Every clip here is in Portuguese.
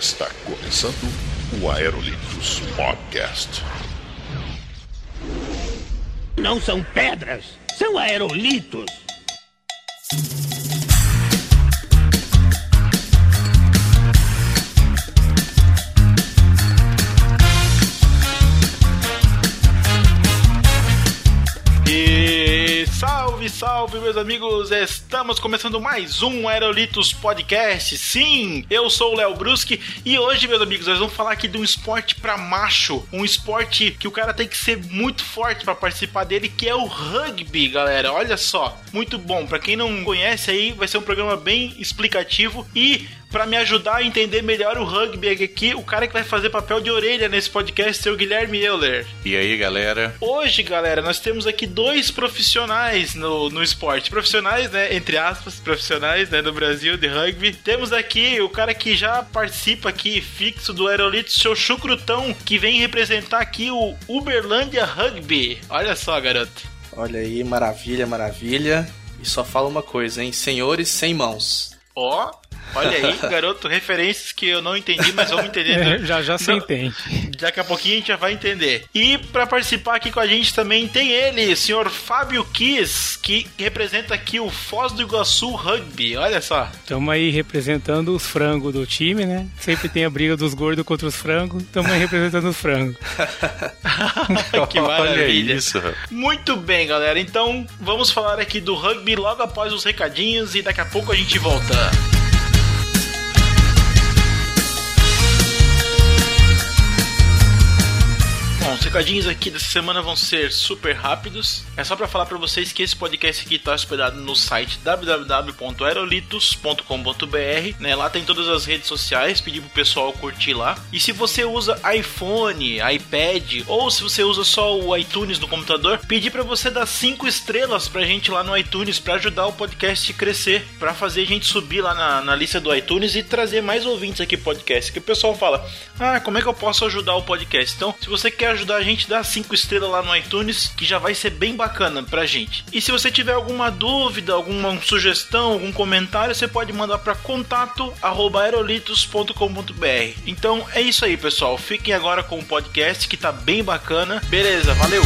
Está começando o Aerolitos Podcast. Não são pedras, são aerolitos. Salve, meus amigos! Estamos começando mais um Aerolitos Podcast. Sim, eu sou o Léo Bruschi e hoje, meus amigos, nós vamos falar aqui de um esporte para macho, um esporte que o cara tem que ser muito forte para participar dele, que é o rugby, galera. Olha só, muito bom. Para quem não conhece aí, vai ser um programa bem explicativo e para me ajudar a entender melhor o rugby aqui, o cara que vai fazer papel de orelha nesse podcast é o Guilherme Euler. E aí, galera? Hoje, galera, nós temos aqui dois profissionais no, no esporte. Profissionais, né? Entre aspas, profissionais, né? Do Brasil de rugby. Temos aqui o cara que já participa aqui fixo do Aerolito, seu Chucrutão, que vem representar aqui o Uberlândia Rugby. Olha só, garoto. Olha aí, maravilha, maravilha. E só fala uma coisa, hein? Senhores sem mãos. Ó, Olha aí, garoto, referências que eu não entendi, mas vamos entender. É, já já se entende. Daqui a pouquinho a gente já vai entender. E para participar aqui com a gente também tem ele, senhor Fábio Kiss, que representa aqui o Foz do Iguaçu Rugby. Olha só. Estamos aí representando os frangos do time, né? Sempre tem a briga dos gordos contra os frangos. Estamos aí representando os frangos. que maravilha. Olha isso. Muito bem, galera. Então vamos falar aqui do rugby logo após os recadinhos e daqui a pouco a gente volta. Bom, os recadinhos aqui dessa semana vão ser super rápidos. É só para falar para vocês que esse podcast aqui está hospedado no site www.aerolitos.com.br, né? Lá tem todas as redes sociais, pedir pro pessoal curtir lá. E se você usa iPhone, iPad ou se você usa só o iTunes no computador, pedir para você dar cinco estrelas pra gente lá no iTunes para ajudar o podcast a crescer, para fazer a gente subir lá na, na lista do iTunes e trazer mais ouvintes aqui podcast. Que o pessoal fala: "Ah, como é que eu posso ajudar o podcast?" Então, se você quer ajudar a gente, dá 5 estrelas lá no iTunes, que já vai ser bem bacana pra gente. E se você tiver alguma dúvida, alguma sugestão, algum comentário, você pode mandar para contato@aerolitos.com.br. Então é isso aí, pessoal. Fiquem agora com o podcast que tá bem bacana. Beleza, valeu.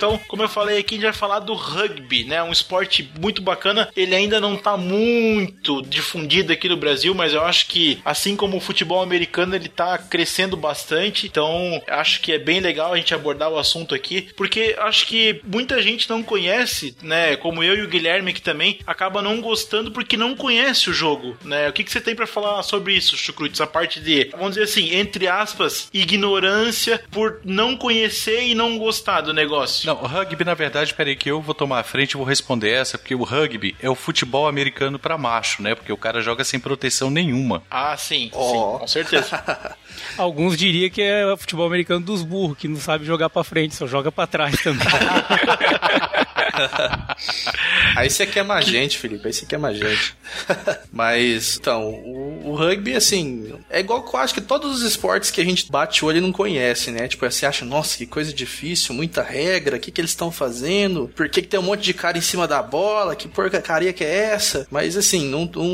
Sim, meus amigos. Então, como eu falei aqui, a gente vai falar do rugby, né? Um esporte muito bacana. Ele ainda não tá muito difundido aqui no Brasil, mas eu acho que, assim como o futebol americano, ele tá crescendo bastante. Então, acho que é bem legal a gente abordar o assunto aqui, porque acho que muita gente não conhece, né? Como eu e o Guilherme que também acaba não gostando porque não conhece o jogo, né? O que, que você tem para falar sobre isso, Chucrutes? A parte de, vamos dizer assim, entre aspas, ignorância por não conhecer e não gostar do negócio. Não, rugby, na verdade, peraí que eu vou tomar a frente e vou responder essa, porque o rugby é o futebol americano pra macho, né? Porque o cara joga sem proteção nenhuma. Ah, sim, Ó. sim, com certeza. Alguns diriam que é o futebol americano dos burros, que não sabe jogar pra frente, só joga pra trás também. Aí você quer mais gente, Felipe. Aí você quer mais gente. Mas, então, o, o rugby, assim, é igual que eu acho que todos os esportes que a gente bate o olho e não conhece, né? Tipo, você acha, nossa, que coisa difícil, muita regra, o que, que eles estão fazendo? Por que, que tem um monte de cara em cima da bola? Que porcaria que é essa? Mas, assim, não, não,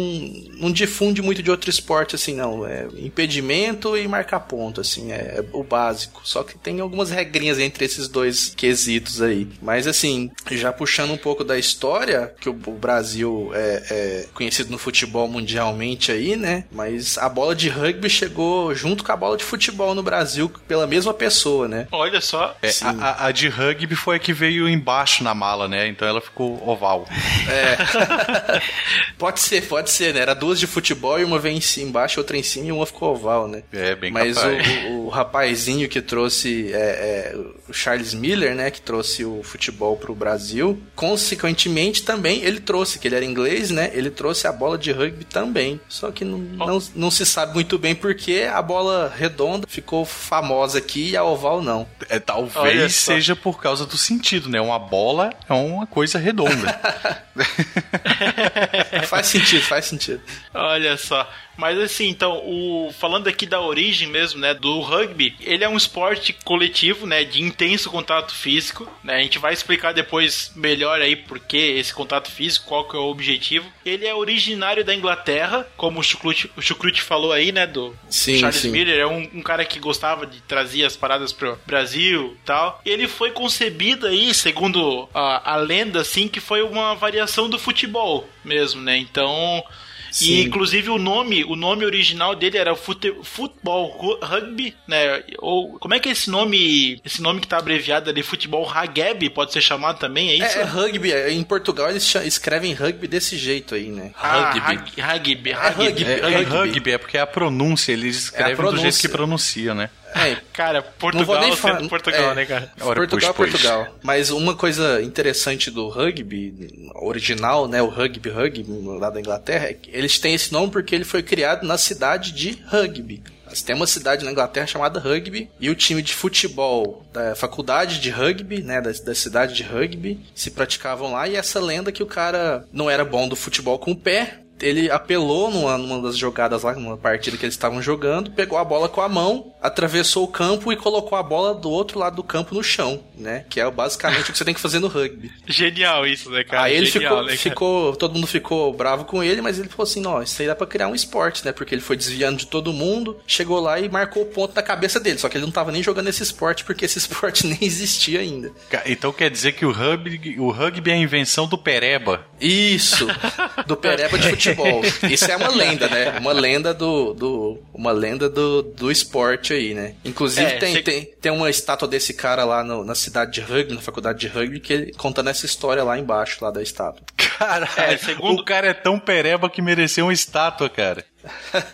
não difunde muito de outro esporte, assim, não. É impedimento e marcar ponto, assim, é, é o básico. Só que tem algumas regrinhas entre esses dois quesitos aí. Mas, assim, já puxando um pouco da história, que o, o Brasil é, é conhecido no futebol mundialmente aí, né? Mas a bola de rugby chegou junto com a bola de futebol no Brasil pela mesma pessoa, né? Olha só. É, a, a, a de rugby foi a que veio embaixo na mala, né? Então ela ficou oval. É. pode ser, pode ser, né? Era duas de futebol e uma em cima, embaixo, outra em cima e uma ficou oval, né? É, bem Mas capaz. o, o rapazinho que trouxe é, é, o Charles Miller, né? Que trouxe o futebol pro Brasil. Consequentemente, também ele trouxe, que ele era inglês, né? Ele trouxe a bola de rugby também. Só que não, não, não se sabe muito bem porque a bola redonda ficou famosa aqui e a oval não. É, talvez seja por causa do sentido, né? Uma bola é uma coisa redonda. faz sentido, faz sentido. Olha só. Mas assim, então, o falando aqui da origem mesmo, né, do rugby, ele é um esporte coletivo, né, de intenso contato físico, né? A gente vai explicar depois melhor aí por que esse contato físico, qual que é o objetivo. Ele é originário da Inglaterra, como o Chucrute, o Chucrute falou aí, né, do Sim, Charles sim. Miller, é um, um cara que gostava de trazer as paradas pro Brasil tal. Ele foi concebido aí, segundo a, a lenda, assim, que foi uma variação do futebol mesmo, né? Então, Sim. e inclusive o nome, o nome original dele era fute, futebol ru- rugby, né? Ou como é que é esse nome, esse nome que tá abreviado ali, futebol rugby, pode ser chamado também, é isso? É, é rugby. é, Em Portugal eles escrevem rugby desse jeito aí, né? Ah, rugby. rug- rugby, É rugby. rugby. É, é rugby, é porque é a pronúncia, eles escrevem do pronúncia. jeito que pronuncia, né? É, Cara, não Portugal nem sendo. Portugal, é, né, cara? Ora, Portugal, pois, pois. Portugal. Mas uma coisa interessante do rugby original, né, o rugby rugby lá da Inglaterra, é que eles têm esse nome porque ele foi criado na cidade de Rugby. Tem uma cidade na Inglaterra chamada Rugby e o time de futebol da faculdade de rugby, né, da, da cidade de Rugby, se praticavam lá e essa lenda que o cara não era bom do futebol com o pé, ele apelou numa, numa das jogadas lá, numa partida que eles estavam jogando, pegou a bola com a mão, atravessou o campo e colocou a bola do outro lado do campo no chão, né? Que é basicamente o que você tem que fazer no rugby. Genial isso, né, cara? aí ele Genial, ficou, né, cara? ficou, todo mundo ficou bravo com ele, mas ele falou assim, não, isso aí dá pra criar um esporte, né? Porque ele foi desviando de todo mundo, chegou lá e marcou o ponto na cabeça dele, só que ele não tava nem jogando esse esporte porque esse esporte nem existia ainda. Então quer dizer que o rugby, o rugby é a invenção do pereba. Isso, do pereba de futebol. Isso é uma lenda, né? Uma lenda do, do uma lenda do, do esporte aí, né? Inclusive É, tem, cê- tem, tem uma estátua desse cara lá no- na cidade de rugby, na faculdade de rugby, que ele contando essa história lá embaixo lá da estátua. Caralho, É, segundo- o cara é tão pereba que mereceu uma estátua, cara.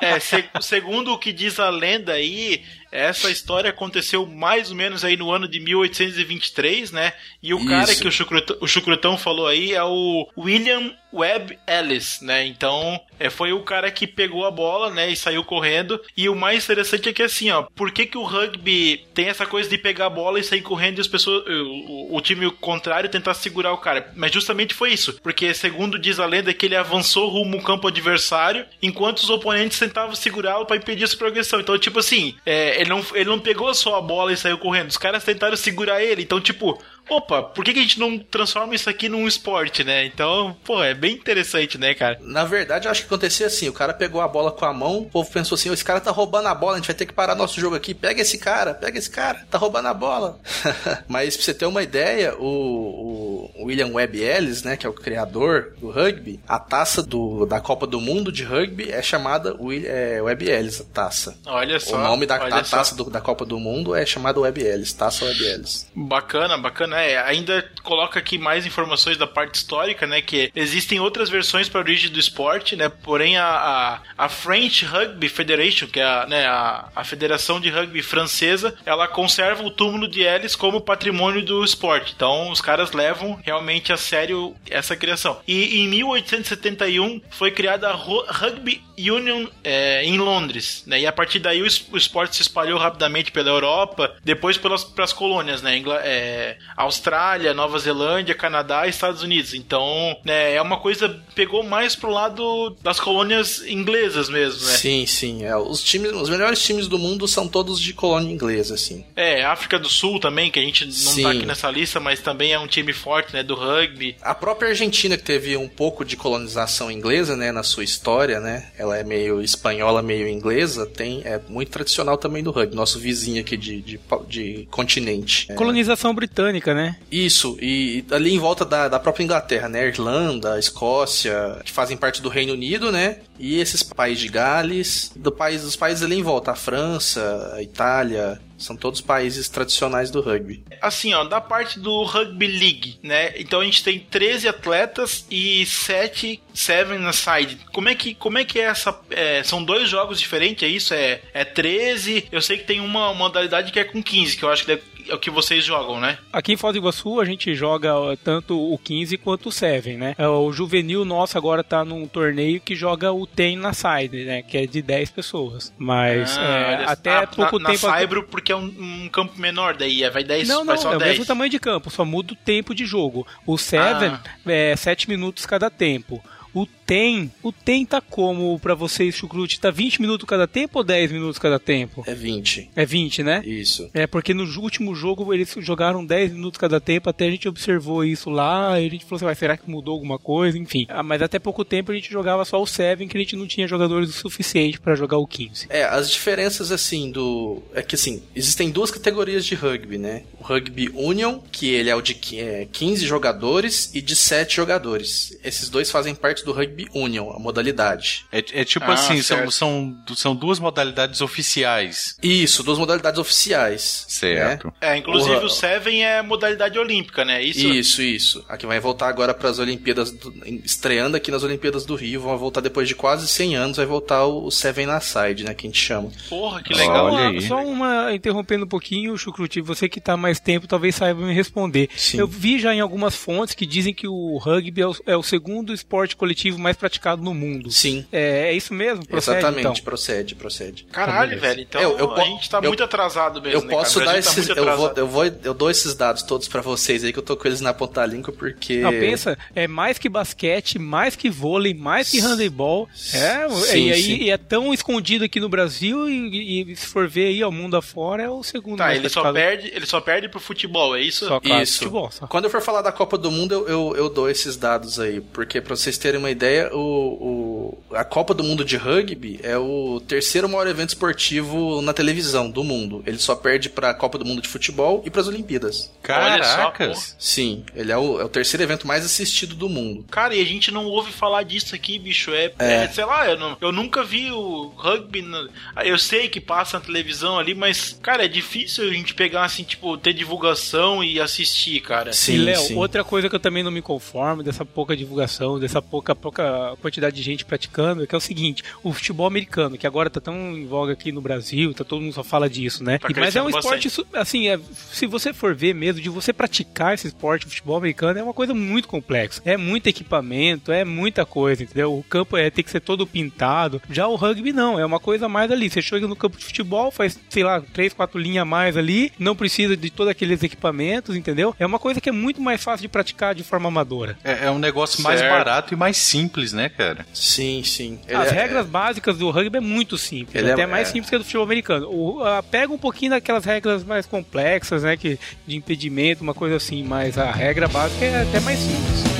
É, se- segundo o que diz a lenda aí, essa história aconteceu mais ou menos aí no ano de 1823, né? E o cara Isso. que o Chucrutão, o Chucrutão falou aí é o William Webb Ellis, né? Então, é, foi o cara que pegou a bola, né, e saiu correndo. E o mais interessante é que assim, ó, por que, que o rugby tem essa coisa de pegar a bola e sair correndo e as pessoas, o, o time contrário tentar segurar o cara? Mas justamente foi isso, porque segundo diz a lenda que ele avançou rumo ao campo adversário, enquanto os oponentes tentavam segurá-lo para impedir essa progressão. Então, tipo assim, é, ele, não, ele não pegou só a bola e saiu correndo, os caras tentaram segurar ele. Então, tipo, opa, por que, que a gente não transforma isso aqui num esporte, né? Então, pô, é bem interessante, né, cara? Na verdade, eu acho que acontecia assim: o cara pegou a bola com a mão, o povo pensou assim: "Ô, esse cara tá roubando a bola, a gente vai ter que parar nosso jogo aqui. Pega esse cara, pega esse cara, tá roubando a bola. Mas pra você ter uma ideia, o, o William Webb Ellis, né, que é o criador do rugby, a taça do, da Copa do Mundo de rugby é chamada Will, é, Webb Ellis, a taça. Olha só. o nome da, da taça do- da Copa do Mundo é chamada Webb Ellis, taça Webb Ellis. Bacana, bacana. É, ainda coloca aqui mais informações da parte histórica, né? Que existem outras versões para a origem do esporte, né? Porém, a, a, a French Rugby Federation, que é a, né, a, a Federação de Rugby Francesa, ela conserva o túmulo de Ellis como patrimônio do esporte. Então, os caras levam realmente a sério essa criação. E em 1871 foi criada a Ru- Rugby Union é, em Londres, né? E a partir daí o, o esporte se espalhou rapidamente pela Europa, depois pelas pras colônias, né? Ingla- é, Austrália, Nova Zelândia, Canadá e Estados Unidos. Então, né, é uma coisa pegou mais pro lado das colônias inglesas mesmo, né? Sim, sim. É, os, times, os melhores times do mundo são todos de colônia inglesa, assim. É, África do Sul também, que a gente não Sim. tá aqui nessa lista, mas também é um time forte, né, do rugby. A própria Argentina, que teve um pouco de colonização inglesa, né, na sua história, né, ela é meio espanhola, meio inglesa, tem, é muito tradicional também do rugby, nosso vizinho aqui de, de, de continente. É. Colonização britânica América, né? Isso, e ali em volta da, da própria Inglaterra, né? Irlanda, Escócia, que fazem parte do Reino Unido, né? E esses países de Gales, do país, dos países ali em volta, a França, a Itália, são todos países tradicionais do rugby. Assim, ó, da parte do Rugby League, né? Então a gente tem 13 atletas e 7 Seven Aside. Como é que, como é, que é essa. É, são dois jogos diferentes, é isso? É, é 13. Eu sei que tem uma modalidade que é com 15, que eu acho que deve é o que vocês jogam, né? Aqui em Foz do Iguaçu a gente joga tanto o 15 quanto o 7, né? É, o juvenil nosso agora tá num torneio que joga o 10 na side, né? Que é de 10 pessoas. Mas ah, é, até na, pouco na, tempo. Na Saibro, porque é um, um, campo menor, daí é, vai 10 Não, não, é o mesmo tamanho de campo, só muda o tempo de jogo. O 7 ah. é 7 minutos cada tempo. O tem, o tem tá como pra vocês, Chucrute? Tá 20 minutos cada tempo ou 10 minutos cada tempo? É 20. É 20, né? Isso. É, porque no último jogo eles jogaram 10 minutos cada tempo, até a gente observou isso lá, e a gente falou assim, será que mudou alguma coisa? Enfim. Ah, mas até pouco tempo a gente jogava só o 7, que a gente não tinha jogadores o suficiente para jogar o 15. É, as diferenças assim do. É que assim, existem duas categorias de rugby, né? O rugby Union, que ele é o de 15 é, jogadores, e de 7 jogadores. Esses dois fazem parte do rugby Rugby Union, a modalidade. É, é tipo ah, assim, são, são, são duas modalidades oficiais. Isso, duas modalidades oficiais. Certo. Né? É, inclusive o, o Seven é modalidade olímpica, né? Isso, isso. isso. Aqui vai voltar agora para as Olimpíadas, do, estreando aqui nas Olimpíadas do Rio, vão voltar depois de quase 100 anos, vai voltar o, o Seven na side, né, que a gente chama. Porra, que legal. Olha aí. Só uma, interrompendo um pouquinho, Chucruti, você que está mais tempo talvez saiba me responder. Sim. Eu vi já em algumas fontes que dizem que o rugby é o, é o segundo esporte coletivo mais mais praticado no mundo. Sim. É, é isso mesmo? Procede, Exatamente, então? procede, procede. Caralho, então, velho. Então eu, eu, a gente tá eu, muito atrasado mesmo. Eu né, posso dar tá esses. Tá eu, vou, eu, vou, eu dou esses dados todos para vocês aí, que eu tô com eles na ponta língua, porque. Não, pensa, é mais que basquete, mais que vôlei, mais que handebol. É, sim, e aí sim. é tão escondido aqui no Brasil e, e, se for ver aí ao mundo afora, é o segundo. Tá, ele só, perde, ele só perde pro futebol, é isso? Só claro, isso. Futebol, só. Quando eu for falar da Copa do Mundo, eu, eu, eu dou esses dados aí, porque pra vocês terem uma ideia, o, o, a Copa do Mundo de Rugby é o terceiro maior evento esportivo na televisão do mundo. Ele só perde para a Copa do Mundo de Futebol e para as Olimpíadas. Caracas! Sim, ele é o, é o, terceiro evento mais assistido do mundo. Cara, e a gente não ouve falar disso aqui, bicho. É, é. é sei lá, eu, não, eu, nunca vi o rugby. No, eu sei que passa na televisão ali, mas, cara, é difícil a gente pegar assim, tipo, ter divulgação e assistir, cara. Sim, e, Léo, outra coisa que eu também não me conformo dessa pouca divulgação, dessa pouca, pouca quantidade de gente praticando, é que é o seguinte, o futebol americano, que agora tá tão em voga aqui no Brasil, tá todo mundo só fala disso, né? Tá e, mas é um esporte, bastante. assim, é, se você for ver mesmo, de você praticar esse esporte, o futebol americano, é uma coisa muito complexa. É muito equipamento, é muita coisa, entendeu? O campo é, tem que ser todo pintado. Já o rugby não, é uma coisa mais ali. Você chega no campo de futebol, faz, sei lá, três, quatro linhas a mais ali, não precisa de todos aqueles equipamentos, entendeu? É uma coisa que é muito mais fácil de praticar de forma amadora. É, é um negócio certo. mais barato e mais simples, né, cara? Sim, sim. Ele As é, regras é... básicas do rugby é muito simples, ele até é, mais simples que a do futebol americano. O, a, pega um pouquinho daquelas regras mais complexas, né, que, de impedimento, uma coisa assim, mas a regra básica é até mais simples.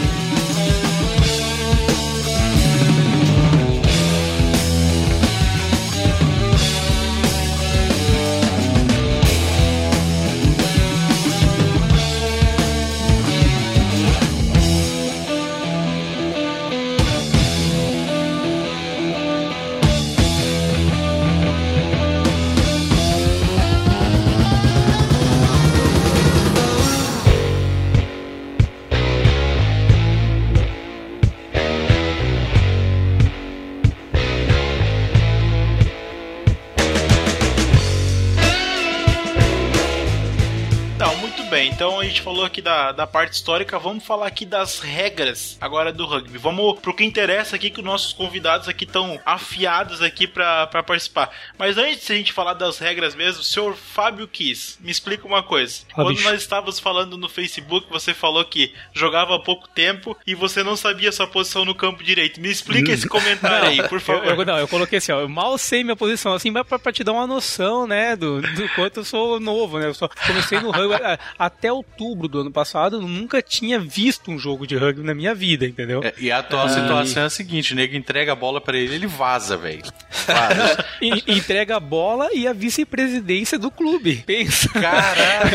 Gente falou aqui da, da parte histórica, vamos falar aqui das regras agora do rugby. Vamos pro que interessa aqui, que os nossos convidados aqui estão afiados aqui para participar. Mas antes de a gente falar das regras mesmo, o senhor Fábio Kiss, me explica uma coisa. Ah, Quando bicho. nós estávamos falando no Facebook, você falou que jogava há pouco tempo e você não sabia sua posição no campo direito. Me explica esse comentário aí, por favor. Eu, eu, não, eu coloquei assim, ó, eu mal sei minha posição, assim, mas pra, pra te dar uma noção, né, do, do quanto eu sou novo, né? Eu só comecei no rugby, até até outubro do ano passado eu nunca tinha visto um jogo de rugby na minha vida, entendeu? É, e a atual situação é a seguinte: o nego entrega a bola pra ele, ele vaza, velho. Vaza. E- entrega a bola e a vice-presidência do clube. Pensa. Caralho.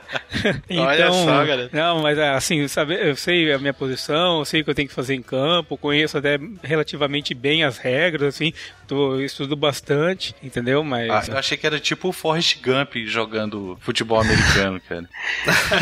Então, Olha só, galera. Não, mas é, assim, sabe, eu sei a minha posição, eu sei o que eu tenho que fazer em campo, conheço até relativamente bem as regras, assim, tô, estudo bastante, entendeu? Mas. Ah, eu achei que era tipo o Forrest Gump jogando futebol americano, cara.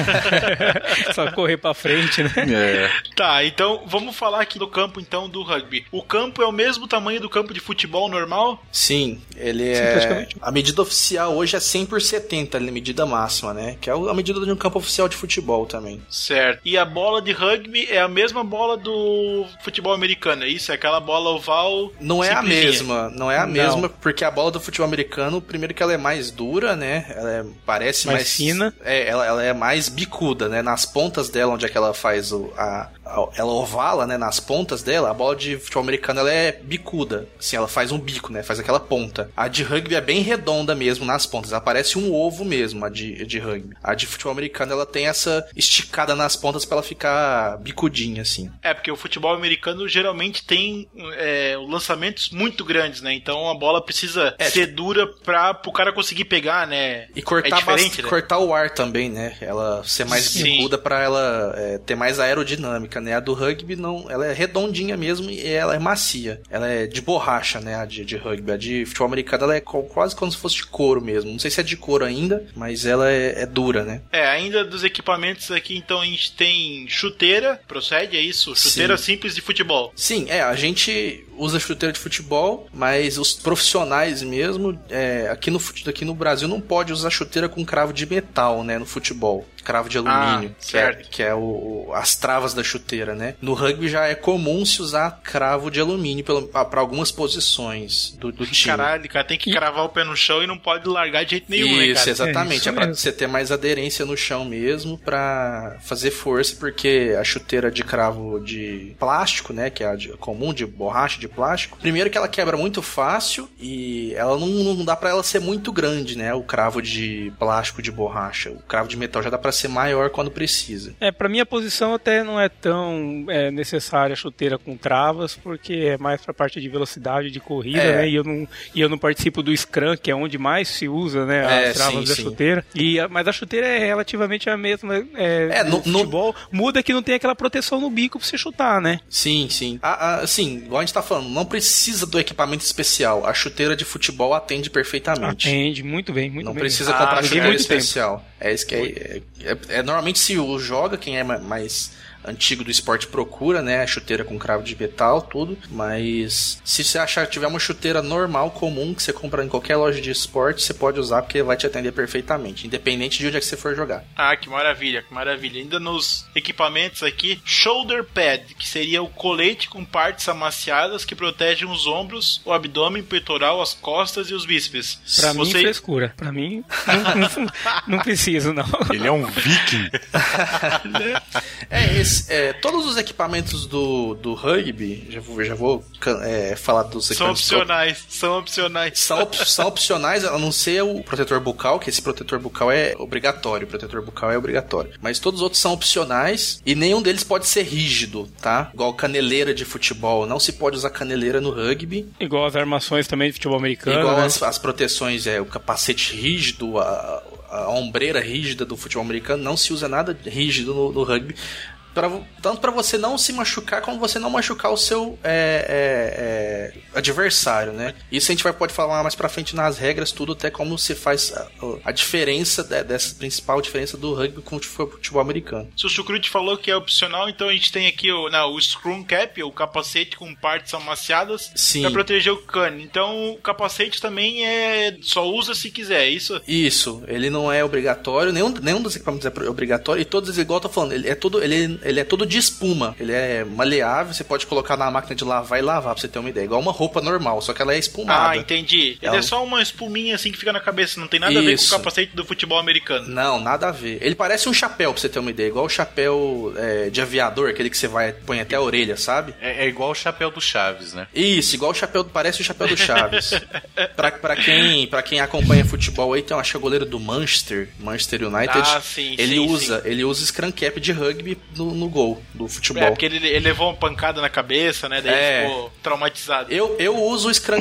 Só correr pra frente, né? É. Tá, então vamos falar aqui do campo então do rugby. O campo é o mesmo tamanho do campo de futebol normal? Sim, ele Sim, é. praticamente. A medida oficial hoje é 100 por 70, a medida máxima, né? Que é a medida de um campo oficial de futebol também. Certo. E a bola de rugby é a mesma bola do futebol americano, é isso? É aquela bola oval. Não é a simplesinha. Mesma, não é a Não. mesma, porque a bola do futebol americano, primeiro que ela é mais dura, né? Ela é- parece Mais mais, fina. É, ela, ela é mais bicuda, né? Nas pontas dela, onde é que ela faz o, a, a- ela ovala, né? Nas pontas dela, a bola de futebol americano ela é bicuda, assim, ela faz um bico, né? Faz aquela ponta. A de rugby é bem redonda mesmo nas pontas, ela parece um ovo mesmo, a de, de rugby. A de futebol americano ela tem essa esticada nas pontas pra ela ficar bicudinha, assim. É, porque o futebol americano geralmente tem é, lançamentos muito grandes, né? Então a bola precisa É, ser dura pra o cara conseguir pegar, né? E cortar, é diferente, bast- né? cortar o ar também, né? Ela ser mais bicuda pra ela é, ter mais aerodinâmica, né? A do rugby não, ela é redondinha mesmo e ela é macia. Ela é de borracha, né? A de, de rugby. A de futebol americano ela é quase como se fosse de couro mesmo. Não sei se é de couro ainda, mas ela é, é dura, né? É, ainda dos equipamentos aqui, então a gente tem chuteira, procede, é isso? Chuteira Sim. simples de futebol. Sim, é, a gente usa chuteira de futebol, mas os profissionais mesmo, é, aqui, no, aqui no Brasil não pode usar chuteira com cravo de metal, né, no futebol. Cravo de alumínio, Ah, que é, que é o, as travas da chuteira, né? No rugby já é comum se usar cravo de alumínio para algumas posições do, do time. Caralho, cara, tem que cravar o pé no chão e não pode largar de jeito nenhum, né, Isso, cara? exatamente. É, isso É, pra mesmo. você ter mais aderência no chão mesmo pra fazer força, porque a chuteira de cravo de plástico, né, que é a de- comum de borracha de plástico, primeiro que ela quebra muito fácil e ela não, não dá pra ela ser muito grande, né, o cravo de plástico de borracha. O cravo de metal já dá pra ser maior quando precisa. É, pra minha posição até não é tão é, necessária a chuteira com travas, porque é mais pra parte de velocidade de corrida, É. né? E eu não, e eu não participo do Scrum, que é onde mais se usa, né? É, As travas sim, da sim. chuteira. E, a- mas a chuteira é relativamente a mesma. É, É, no, no- no- futebol. Muda que não tem aquela proteção no bico pra você chutar, né? Sim, sim. Ah, ah, sim, igual a gente tá falando, não precisa do equipamento especial. A chuteira de futebol atende perfeitamente. Atende muito bem, muito Não bem. precisa Ah, comprar joguei chuteira muito tempo. É isso que é, é, é- é- Normalmente se o joga, quem é ma- mais antigo do esporte procura, né? Chuteira com cravo de metal, tudo. Mas se você achar que tiver uma chuteira normal, comum, que você compra em qualquer loja de esporte, você pode usar porque vai te atender perfeitamente, independente de onde é que você for jogar. Ah, que maravilha, que maravilha. Ainda nos equipamentos aqui, shoulder pad, que seria o colete com partes amaciadas que protegem os ombros, o abdômen, peitoral, as costas e os bíceps. Pra mim, Você- frescura. Pra mim, não, não, não preciso, não. Ele é um viking. É, esse, é, todos os equipamentos do, do rugby, já vou, já vou é, falar dos São equipamentos opcionais, são opcionais. São, op- são opcionais, a não ser o protetor bucal, que esse protetor bucal é obrigatório. O protetor bucal é obrigatório. Mas todos os outros são opcionais e nenhum deles pode ser rígido, tá? Igual caneleira de futebol. Não se pode usar caneleira no rugby. Igual as armações também de futebol americano. Igual né? as, as proteções, é o capacete rígido, a, a ombreira rígida do futebol americano. Não se usa nada rígido no, no rugby. Pra, tanto para você não se machucar, como você não machucar o seu é, é, é, adversário, né? Isso a gente vai pode falar mais pra frente nas regras, tudo até como se faz a, a diferença de- dessa principal diferença do rugby com o futebol americano. Se o Chucrute falou que é opcional, então a gente tem aqui o, não, o scrum cap, o capacete com partes amaciadas Sim. para proteger o cane. Então o capacete também é só usa se quiser, é isso? Isso, ele não é obrigatório, nenhum, nenhum dos equipamentos é obrigatório, e todos, igual eu tô falando, ele é tudo, ele, ele é todo de espuma. Ele é maleável, você pode colocar na máquina de lavar e lavar, pra você ter uma ideia. Igual uma roupa normal, só que ela é espumada. Ah, entendi. Ele É é só uma espuminha assim que fica na cabeça, não tem nada a ver com Isso. o capacete do futebol americano. Não, nada a ver. Ele parece um chapéu, pra você ter uma ideia. Igual o chapéu é, de aviador, aquele que você vai põe até a orelha, sabe? É, é igual o chapéu do Chaves, né? Isso, igual o chapéu, parece o chapéu do Chaves. pra, pra, quem, pra quem acompanha futebol aí, tem um, acho é o goleiro do Manchester, Manchester United. Ah, sim, ele sim, usa, ele usa scrum cap de rugby no, no gol do futebol. É, porque ele, ele levou uma pancada na cabeça, né? Daí É. ele ficou traumatizado. Eu, eu uso o scrum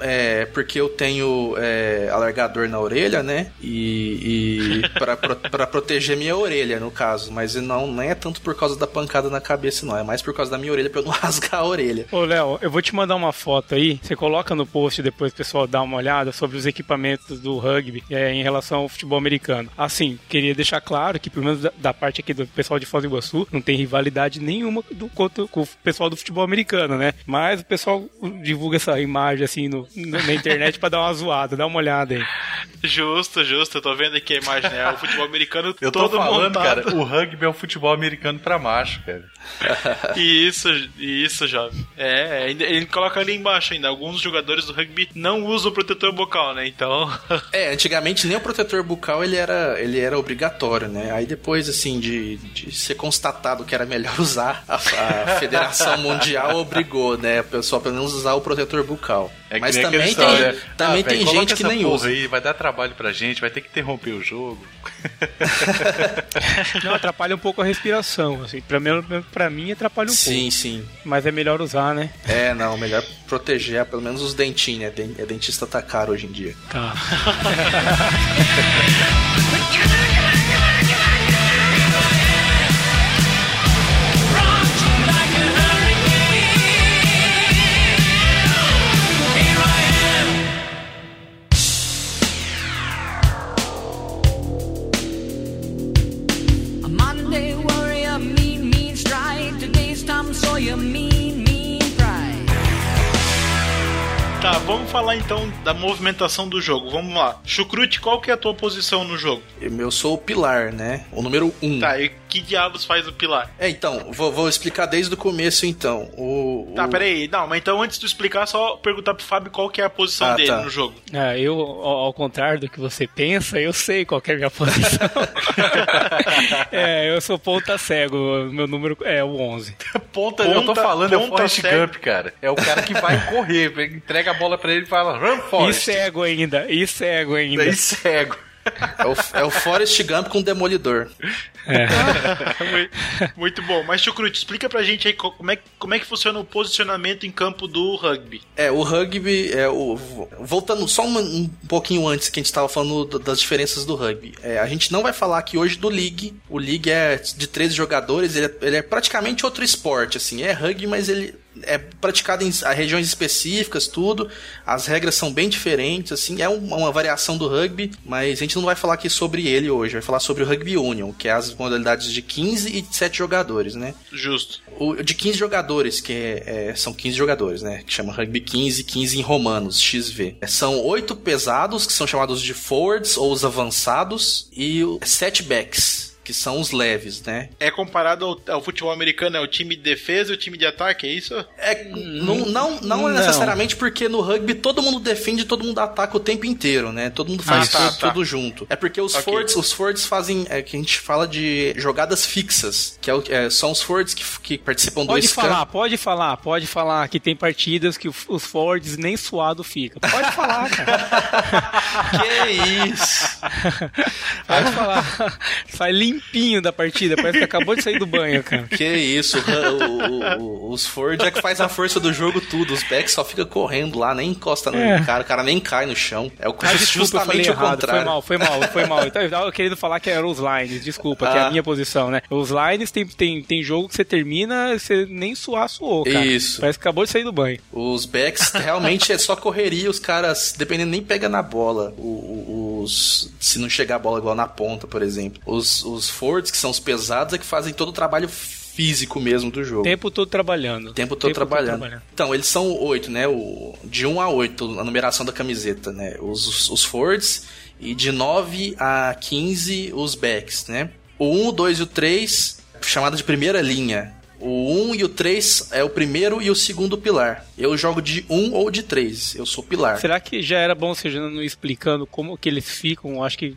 é, porque eu tenho é, alargador na orelha, né? E, e pra, pro- proteger minha orelha, no caso. Mas não, não é tanto por causa da pancada na cabeça, não. É mais por causa da minha orelha pra eu não rasgar a orelha. Ô, Léo, eu vou te mandar uma foto aí. Você coloca no post depois o pessoal dá uma olhada sobre os equipamentos do rugby é, em relação ao futebol americano. Assim, queria deixar claro que, pelo menos da, da parte aqui do pessoal de Foz do Iguaçu, não tem rivalidade nenhuma do, contra- com o pessoal do futebol americano, né? Mas o pessoal divulga essa imagem assim no- na na internet pra dar uma zoada. Dá uma olhada aí. Justo, justo. Eu tô vendo aqui a imagem, né? O futebol americano Eu tô todo falando, montado. cara, o rugby é o futebol americano pra macho, cara. Isso, isso, jovem. É, ainda- ele coloca ali embaixo ainda. Alguns jogadores do rugby não usam protetor bucal, né? Então. É, antigamente nem o protetor bucal ele era, ele era obrigatório, né? Aí depois, assim, de, de ser constatado que era melhor usar, a, a Federação Mundial obrigou, né? O pessoal pelo menos usar o protetor bucal. É que Mas nem também tem, história, também ah, tem coloca gente que nem usa. Aí, vai dar trabalho pra gente, vai ter que interromper o jogo. Não, atrapalha um pouco a respiração, assim. Pra mim, pra mim atrapalha um Sim, sim. pouco. Mas é melhor usar, né? É, não, melhor proteger pelo menos os dentinhos, né? É dentista tá caro hoje em dia. Tá. all you mean. Tá, vamos falar então da movimentação do jogo. Vamos lá. Chucrute, qual que é a tua posição no jogo? Eu sou o pilar, né? O número um. Tá, e que diabos faz o pilar? É, então, vou, vou explicar desde o começo, então. O, Tá, o- peraí. Não, mas então antes de explicar, só perguntar pro Fábio qual que é a posição Ah, dele tá. no jogo. É, eu, ao, contrário do que você pensa, eu sei qual que é a minha posição. é, eu sou ponta cego, meu número é o 11. Ponta, eu tô Ponta- falando, é o ponta Forrest cego. Gump, cara. É o cara que vai correr, entrega a bola pra ele e fala, run, E Forrest. cego ainda, e cego ainda. Daí cego. É o, é o Forrest Gump com Demolidor. Muito- Muito bom. Mas, Chucrute, explica pra gente aí co- como é, como é que funciona o posicionamento em campo do rugby. É, o rugby, é o, voltando só um, um pouquinho antes que a gente estava falando do- das diferenças do rugby. É, a gente não vai falar aqui hoje do League. O League é de 13 jogadores, ele é, ele é praticamente outro esporte, assim. É rugby, mas ele é praticado em regiões específicas, tudo. As regras são bem diferentes, assim. É uma, uma variação do rugby, mas a gente não vai falar aqui sobre ele hoje. Vai falar sobre o Rugby Union, que é as modalidades de 15 e de 7 jogadores, né? Justo. O de 15 jogadores, que é, é, são 15 jogadores, né? Que chama Rugby 15, 15 em romanos, XV. São oito pesados, que são chamados de forwards ou os avançados, e sete backs, que são os leves, né? É comparado ao, ao futebol americano, é o time de defesa e o time de ataque, é isso? É, não, não, não, Não. necessariamente porque no rugby todo mundo defende e todo mundo ataca o tempo inteiro, né? Todo mundo faz Ah, tá, tudo, tá. tudo junto. É porque os Ok. forwards, os forwards fazem, é que a gente fala de jogadas fixas, que é o- é, são os forwards que, que participam do Pode scrum. falar, pode falar, pode falar que tem partidas que os forwards nem suado fica. Pode falar, cara. Que isso? Pode falar. Sai limpinho da partida, parece que acabou de sair do banho, cara. Que isso, o- o- o- os Ford é que faz a força do jogo tudo. Os backs só fica correndo lá, nem encosta no É. cara, o cara nem cai no chão. É o Ah, desculpa, eu falei justamente o errado. Foi contrário. mal, foi mal, foi mal. Então, eu tava querendo falar que eram os lines, desculpa, que é Ah. a minha posição, né? Os lines tem, tem, tem jogo que você termina, você nem suar, suou, cara. Isso. Parece que acabou de sair do banho. Os backs realmente é só correria, os caras, dependendo, nem pega na bola. O- o- os, se não chegar a bola igual na ponta, por exemplo. Os, os Fords, que são os pesados, é que fazem todo o trabalho físico mesmo do jogo. Tempo todo trabalhando. Tempo todo trabalhando. Então, eles são oito, né? O, de 1 a 8, a numeração da camiseta, né? Os, os, os forwards. E de 9 a 15, os backs, né? O 1, o 2 e o 3 chamada de primeira linha. O 1 e o 3 é o primeiro e o segundo pilar. Eu jogo de 1 ou de 3. Eu sou pilar. Será que já era bom você já não explicando como que eles ficam? Acho que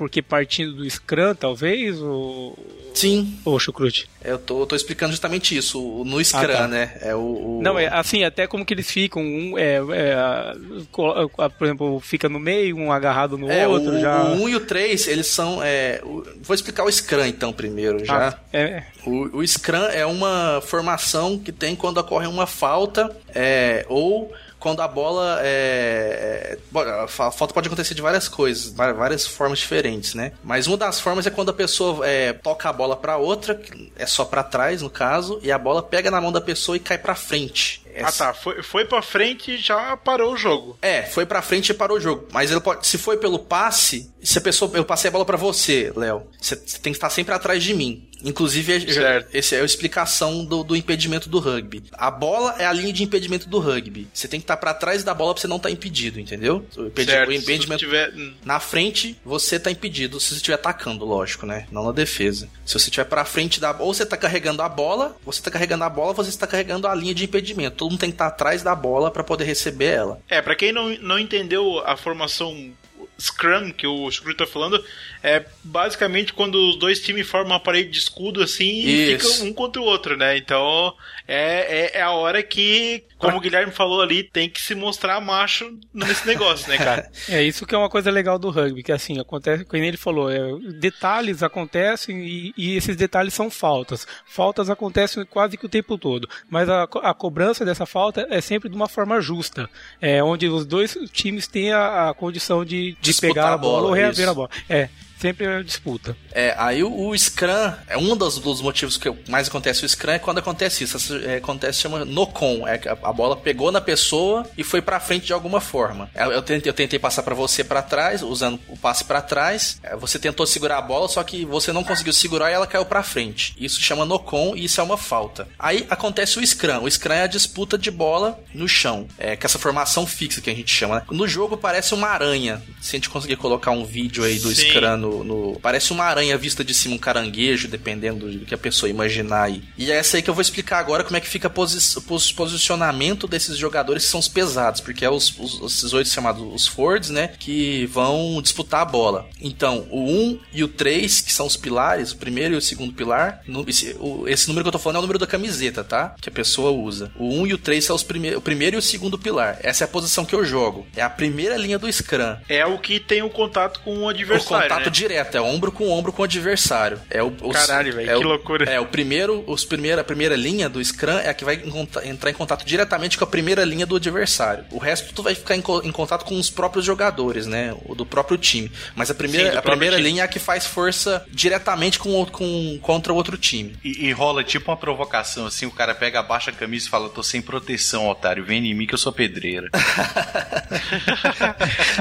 porque partindo do Scrum, talvez? Ou, Sim, ou Chucrute? eu tô, tô explicando justamente isso. No Scrum, tá. né? É o. o- Não, é assim, até como que eles ficam. Um, é, é, por exemplo, fica no meio, um agarrado no É, outro. o, já... o 1 e o 3, eles são. é, o- vou explicar o Scrum então primeiro já. Ah, é, O, o Scrum é uma formação que tem quando ocorre uma falta é, ou quando a bola é, é, a fa- falta pode acontecer de várias coisas, várias formas diferentes, né? Mas uma das formas é quando a pessoa é, toca a bola pra outra, é só pra trás no caso, e a bola pega na mão da pessoa e cai pra frente. Ah Essa- tá, foi, foi pra frente e já parou o jogo. é, foi pra frente e parou o jogo. Mas ele pode, se foi pelo passe, se a pessoa, eu passei a bola pra você, Léo, você tem que estar sempre atrás de mim. Inclusive, Certo. essa é a explicação do, do impedimento do rugby. A bola é a linha de impedimento do rugby. Você tem que estar pra trás da bola pra você não estar impedido, entendeu? O, impedi- certo, o impedimento se tiver... hum, na frente, você tá impedido se você estiver atacando, lógico, né? Não na defesa. Se você estiver pra frente da ou você tá carregando a bola, você tá carregando a bola, você está carregando a linha de impedimento. Todo mundo tem que estar atrás da bola pra poder receber ela. É, pra quem não, não entendeu a formação Scrum que o Screw tá falando, é basicamente quando os dois times formam uma parede de escudo assim e Isso. ficam um contra o outro, né? Então é, é, é a hora que, como o Guilherme falou ali, tem que se mostrar macho nesse negócio, né, cara? É isso que é uma coisa legal do rugby, que assim, acontece, como ele falou, é, detalhes acontecem e, e esses detalhes são faltas. Faltas acontecem quase que o tempo todo, mas a, a cobrança dessa falta é sempre de uma forma justa, é, onde os dois times têm a, a condição de, de Disputar pegar a a bola, bola, ou reaver isso. a bola. É, sempre é disputa. É, aí o, o Scrum, é um dos, dos motivos que mais acontece o Scrum é quando acontece isso. Essa- é, acontece chama no-con. É que a, a bola pegou na pessoa e foi pra frente de alguma forma. É, Eu, tentei, eu tentei passar pra você pra trás, usando o passe pra trás. É, Você tentou segurar a bola, só que você não conseguiu segurar e ela caiu pra frente. Isso chama no-con e isso é uma falta. Aí acontece o Scrum. O Scrum é a disputa de bola no chão. É que essa formação fixa que a gente chama. né? No jogo parece uma aranha. Se a gente conseguir colocar um vídeo aí do Sim. Scrum no, no- Parece uma aranha vista de cima, um caranguejo, dependendo do que a pessoa imaginar aí. E é essa aí que eu vou explicar agora como é que fica o posi pos- posicionamento desses jogadores que são os pesados, porque é os, os, esses oito chamados os Fords, né? Que vão disputar a bola. Então, o 1 e o 3, que são os pilares, o primeiro e o segundo pilar. no- esse, o- esse número que eu tô falando é o número da camiseta, tá? Que a pessoa usa. O 1 e o 3 são os prime o primeiro e o segundo pilar. Essa é a posição que eu jogo. É a primeira linha do Scrum. É o que tem o contato com o O adversário. contato né? Direto, é ombro com ombro com o adversário. É o, os- Caralho, velho, é que o- loucura. É, o primeiro, os primeira, a primeira linha do Scrum é a que vai entrar em contato diretamente com a primeira linha do adversário. O resto tu vai ficar em, co- em contato com os próprios jogadores, né? O do próprio time. Mas a primeira, Sim, a primeira time. linha é a que faz força diretamente com, o- com, contra o outro time. E, e rola tipo uma provocação, assim, o cara pega, abaixa a camisa e fala, tô sem proteção, otário, vem em mim que eu sou pedreira.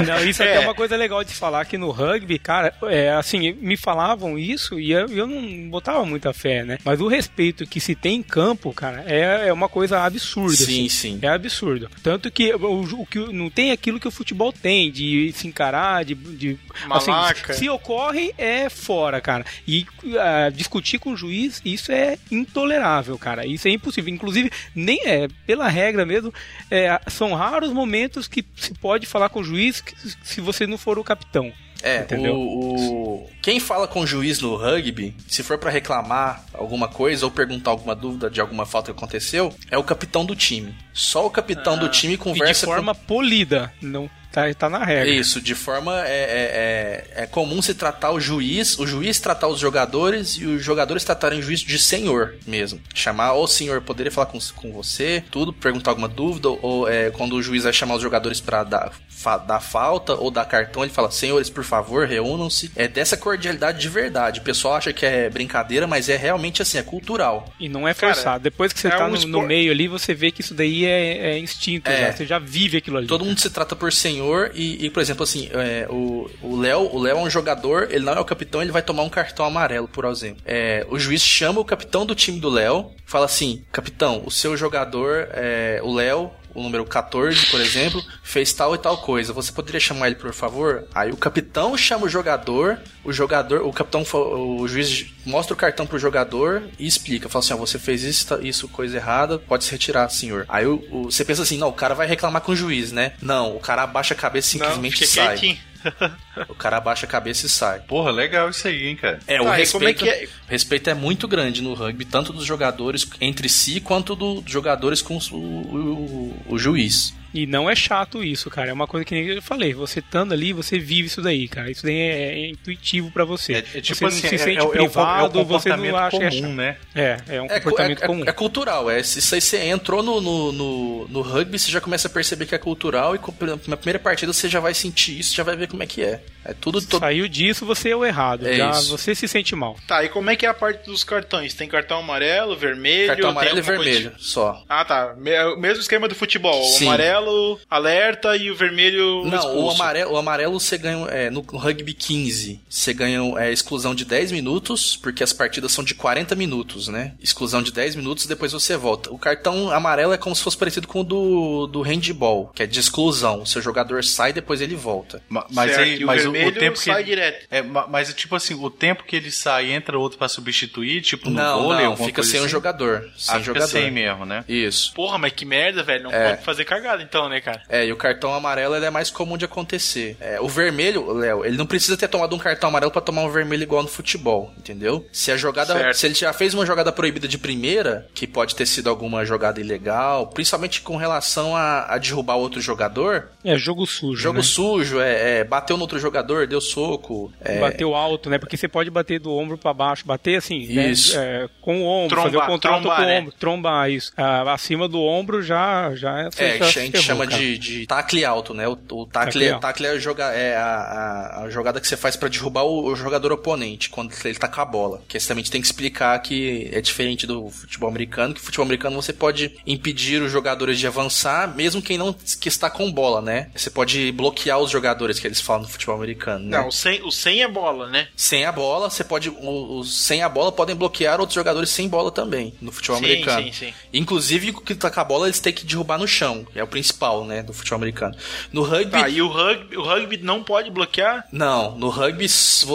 Não, isso até É. é uma coisa legal de falar que no rugby, cara, é assim, me falavam isso e eu, eu não botava muita fé, né? Mas o respeito que se tem em campo, cara, é, é uma coisa absurda. Sim, assim. sim. É absurdo. Tanto que o, o que não tem aquilo que o futebol tem, de se encarar, de. de assim, se ocorre, é fora, cara. E ah, discutir com o juiz, isso é intolerável, cara. Isso é impossível. Inclusive, nem é, pela regra mesmo, é, são raros momentos que se pode falar com o juiz se você não for o capitão. É, Entendeu? o, o- quem fala com o juiz no rugby, se for pra reclamar alguma coisa ou perguntar alguma dúvida de alguma falta que aconteceu, é o capitão do time. Só o capitão do time E de conversa com forma polida. Não tá, tá na regra. Isso, de forma é, é, é, é comum se tratar o juiz, o juiz tratar os jogadores e os jogadores tratarem o juiz de senhor mesmo. Chamar, ô senhor, poderia falar com, com você, tudo, perguntar alguma dúvida, ou é, quando o juiz vai chamar os jogadores pra dar, fa, dar falta ou dar cartão, ele fala, senhores, por favor, reúnam-se. É dessa cordialidade de verdade. O pessoal acha que é brincadeira, mas é realmente assim, é cultural. E não é Cara, forçado. Depois que você é tá um no, no meio ali, você vê que isso daí é, é instinto. É. já. Você já vive aquilo ali. Todo mundo se trata por senhor senhor e, e, por exemplo, assim, é, o Léo o Léo é um jogador, ele não é o capitão, ele vai tomar um cartão amarelo, por exemplo. É, o juiz chama o capitão do time do Léo, fala assim, capitão, o seu jogador, é, o Léo, o número 14, por exemplo, fez tal e tal coisa. Você poderia chamar ele, por favor? Aí o capitão chama o jogador, o jogador, o capitão, o juiz mostra o cartão pro jogador e explica. Fala assim, ó, você fez isso, tá- isso, coisa errada, pode se retirar, senhor. Aí o, o- você pensa assim, não, o cara vai reclamar com o juiz, né? Não, o cara abaixa a cabeça e Não, simplesmente fica sai. quietinho. O cara abaixa a cabeça e sai. Porra, legal isso aí, hein, cara. É, o Tá, respeito, como é que é? respeito é muito grande no rugby, tanto dos jogadores entre si, quanto do- dos jogadores com o, o- o juiz. E não é chato isso, cara. É uma coisa que nem eu falei. Você estando ali, você vive isso daí, cara. Isso daí é, é intuitivo pra você. É, é tipo você assim, não se é, sente é, o- é o- privado, é o você não comportamento acha que é comum, chato. né? É, é um É, comportamento é- comum. é cultural, é. Isso aí você entrou no, no, no, no rugby, você já começa a perceber que é cultural e com- na primeira partida você já vai sentir isso, já vai ver como é que é. É tudo. todo- Saiu disso, você é o errado. É já isso. você se sente mal. Tá, e como é que é a parte dos cartões? Tem cartão amarelo, vermelho? Cartão amarelo e vermelho, só. Ah, tá. O mesmo esquema do futebol. O Sim. amarelo, alerta e o vermelho. Não, o amarelo, o amarelo você ganha é, no rugby 15. Você ganha é, exclusão de 10 minutos, porque as partidas são de 40 minutos, né? Exclusão de 10 minutos depois você volta. O cartão amarelo é como se fosse parecido com o do, do handball, que é de exclusão. O seu jogador sai depois ele volta. Ma- Mas, Certo, aí, e o mas o, o vermelho tempo que sai ele- direto. É, ma- mas tipo assim, o tempo que ele sai, entra outro pra substituir, tipo no não, vôlei, não, fica coisa sem um assim? jogador. Sem Ah, fica jogador. sem mesmo, né? Isso. Porra, mas que merda, velho. Não É. pode fazer cagada então, né, cara? É, e o cartão amarelo ele é mais comum de acontecer. É, o vermelho, Léo, ele não precisa ter tomado um cartão amarelo pra tomar um vermelho igual no futebol, entendeu? Se a jogada, Certo. se ele já fez uma jogada proibida de primeira, que pode ter sido alguma jogada ilegal, principalmente com relação a, a derrubar outro jogador, É jogo sujo. jogo né? sujo, é, é, bateu no outro jogador, deu soco, é, Bateu alto, né? Porque você pode bater do ombro pra baixo, bater assim, né? Isso. É, com o ombro, Trombar, fazer o contato trombar, com o né? ombro, trombar isso. Ah, acima do ombro já já você É, já a gente ferrou, chama cara. de, de tackle alto, né? O, o tackle, Tackle alto. tackle é, a, joga, é a, a- jogada que você faz pra derrubar o, o jogador oponente quando ele tá com a bola. Que você também tem que explicar que é diferente do futebol americano, que o futebol americano você pode impedir os jogadores de avançar, mesmo quem não que está com bola, né? Você pode bloquear os jogadores que eles falam no futebol americano, né? Não, o 100, o 100 é bola, né? Sem a bola, você pode. Os sem a bola podem bloquear outros jogadores sem bola também, no futebol Sim, americano. sim, sim. Inclusive, o que tá com a bola, eles têm que derrubar no chão. É o principal, né, do futebol americano. No rugby. Tá, e o rugby, o rugby não pode bloquear? Não, no rugby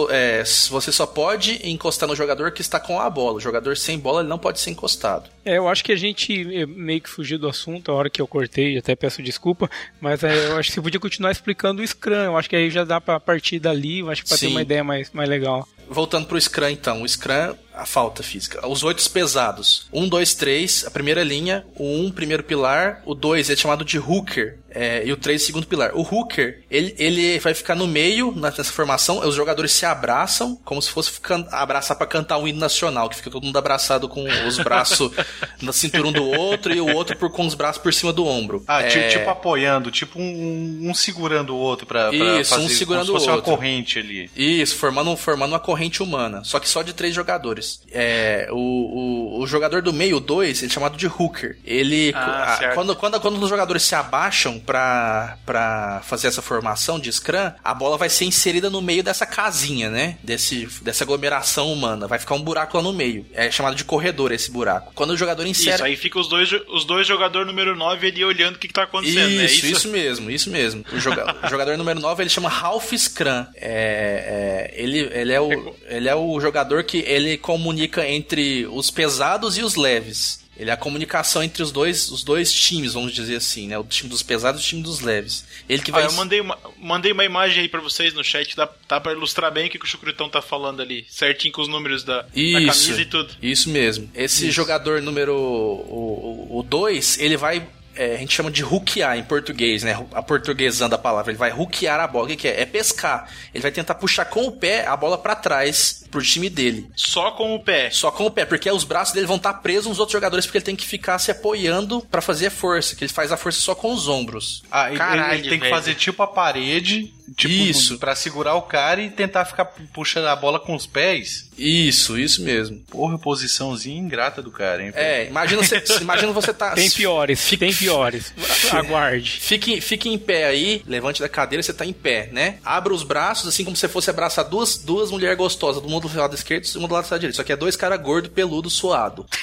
é, você só pode encostar no jogador que está com a bola. O jogador sem bola ele não pode ser encostado. É, eu acho que a gente eh, meio que fugiu do assunto a hora que eu cortei, até peço desculpa, mas eh, eu acho que você podia continuar explicando o Scrum. Eu acho que aí já dá pra partir dali, eu acho que pra ter uma ideia mais, mais legal. Voltando pro Scrum, então. O Scrum, a falta física. Os oito pesados. Um, dois, três, a primeira linha. O um, primeiro pilar. O dois é chamado de hooker. É, e o três, segundo pilar. O hooker, ele, ele vai ficar no meio nessa formação. Os jogadores se abraçam, como se fosse can- abraçar pra cantar um hino nacional, que fica todo mundo abraçado com os braços na cintura um do outro e o outro por, com os braços por cima do ombro. Ah, É, tipo, tipo apoiando, tipo um, um segurando o outro pra, pra Isso, fazer um segurando como se fosse o outro. uma corrente ali. Isso, formando, formando uma corrente humana. Só que só de três jogadores. É, o, o, o jogador do meio, dois, ele é chamado de hooker. Ele. Ah, a- quando, quando, quando os jogadores se abaixam pra, pra fazer essa formação de Scrum, a bola vai ser inserida no meio dessa casinha, né? Desse, dessa aglomeração humana. Vai ficar um buraco lá no meio. É chamado de corredor esse buraco. Quando o jogador insere. Isso, aí fica os dois, os dois jogadores número 9 ali olhando o que, que tá acontecendo, né? Isso, isso mesmo, isso mesmo. O, joga- o jogador número 9 ele chama Ralph Scrum. É, é, ele, ele, é o, ele é o jogador que ele comunica entre os pesados e os leves. Ele é a comunicação entre os dois, os dois times, vamos dizer assim, né? O time dos pesados e o time dos leves. Ele que Ah, vai. eu mandei uma, mandei uma imagem aí pra vocês no chat, dá, dá pra ilustrar bem o que, que o Chucrutão tá falando ali, certinho com os números da, da Isso, camisa e tudo. Isso mesmo. Esse jogador número 2, ele vai. é, a gente chama de hookear em português, né? A portuguesando a palavra. Ele vai hookear a bola. O que, que é? É pescar. Ele vai tentar puxar com o pé a bola pra trás pro time dele. Só com o pé. Só com o pé, porque os braços dele vão estar presos nos outros jogadores, porque ele tem que ficar se apoiando pra fazer a força. Que ele faz a força só com os ombros. Ah, ele- Caralho, ele tem que velho. fazer tipo a parede Tipo, Isso. Pra segurar o cara e tentar ficar puxando a bola com os pés. Isso, isso mesmo. Porra, posiçãozinha ingrata do cara, hein? velho? É, imagina você, imagina você tá. Tem piores, tem piores. Aguarde. Fique, fique em pé aí, levante da cadeira, você tá em pé, né? Abra os braços, assim como se você fosse abraçar duas, duas mulheres gostosas, do mundo do lado esquerdo e um do lado direito. Só que é dois caras gordos, peludo, suado.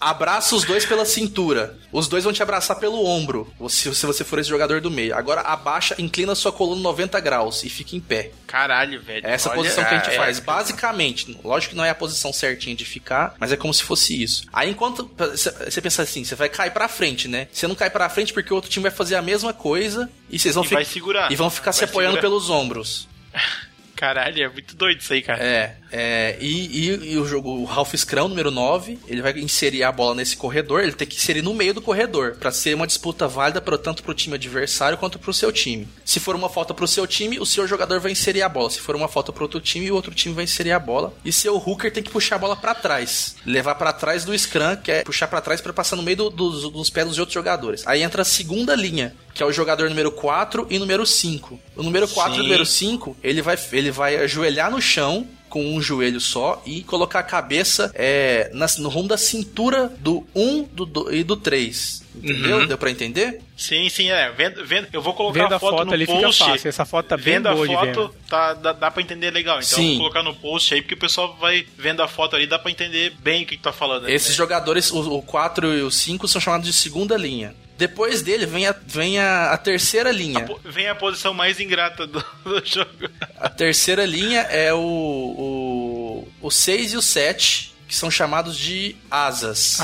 Abraça os dois pela cintura. Os dois vão te abraçar pelo ombro, se, se você for esse jogador do meio. Agora abaixa, inclina sua coluna 90 graus e fique em pé. Caralho, velho. É essa Olha, posição que a gente é, faz. Basicamente, lógico que não é a posição certinha de ficar, mas é como se fosse isso. Aí enquanto você pensa assim, você vai cair pra frente, né? Você não cai pra frente porque o outro time vai fazer a mesma coisa e vocês vão fi- vai segurar. e vão ficar se Vai apoiando segurar. pelos ombros. Caralho, é muito doido isso aí, cara. É, é e, e- e o jogo, o Ralph Scrum, número 9, ele vai inserir a bola nesse corredor, ele tem que inserir no meio do corredor, pra ser uma disputa válida pro, tanto pro time adversário quanto pro seu time. Se for uma falta pro seu time, o seu jogador vai inserir a bola. Se for uma falta pro outro time, o outro time vai inserir a bola. E seu hooker tem que puxar a bola pra trás, levar pra trás do Scrum, que é puxar pra trás pra passar no meio do- dos, dos pés dos outros jogadores. Aí entra a segunda linha, que é o jogador número 4 e número 5. O número 4 e o número 5, ele vai, ele vai ajoelhar no chão com um joelho só e colocar a cabeça é, na- no rumo da cintura do 1 do, do- e do 3. Entendeu? Uhum. Deu pra entender? Sim, sim, é. Vendo, vendo, eu vou colocar Vendo a a foto, foto no ali fica post. fácil. Essa foto tá bem vendo boa a foto, tá, dá, dá pra entender legal. Então Sim. eu vou colocar no post aí, porque o pessoal vai vendo a foto ali, dá pra entender bem o que, que tá falando. Esses né? jogadores, o, o 4 e o 5, são chamados de segunda linha. Depois dele vem a, vem a, a terceira linha. Po- Vem a posição mais ingrata do, do jogo. A terceira linha é o, o, o 6 e o 7, que são chamados de asas.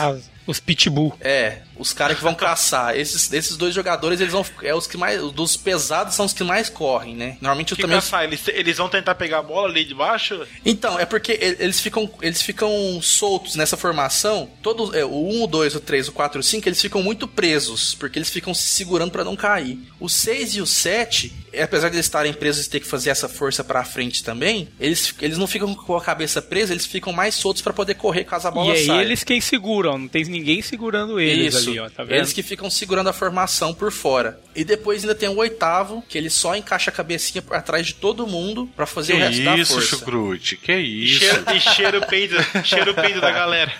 Os pitbull. É, os caras que vão caçar. Esses, esses dois jogadores, eles vão. É os que mais. os Dos pesados são os que mais correm, né? Normalmente Que também. caçar? Eles, eles vão tentar pegar a bola ali de baixo? Então, é porque eles ficam, eles ficam soltos nessa formação. Todos, é, o 1, o 2, o 3, o 4 e o 5, eles ficam muito presos, porque eles ficam se segurando pra não cair. O 6 e o 7, é, apesar de eles estarem presos e ter que fazer essa força pra frente também, eles, eles não ficam com a cabeça presa, eles ficam mais soltos pra poder correr caso a bola E é saia. eles quem seguram, não tem ninguém segurando eles Isso. ali, ó, tá vendo? Eles que ficam segurando a formação por fora. E depois ainda tem o oitavo, que ele só encaixa a cabecinha por atrás de todo mundo pra fazer Que o resto da isso, força. Chucrute? Que isso? cheiro, e cheiro o peido, cheiro o peido da galera.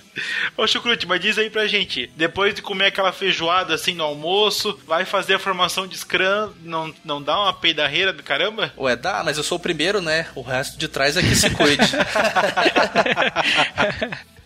Ô Chucrute, mas diz aí pra gente, depois de comer aquela feijoada assim no almoço, vai fazer a formação de Scrum, não, não dá uma peidarreira do caramba? Ué, dá, mas eu sou o primeiro, né? O resto de trás é que se cuide.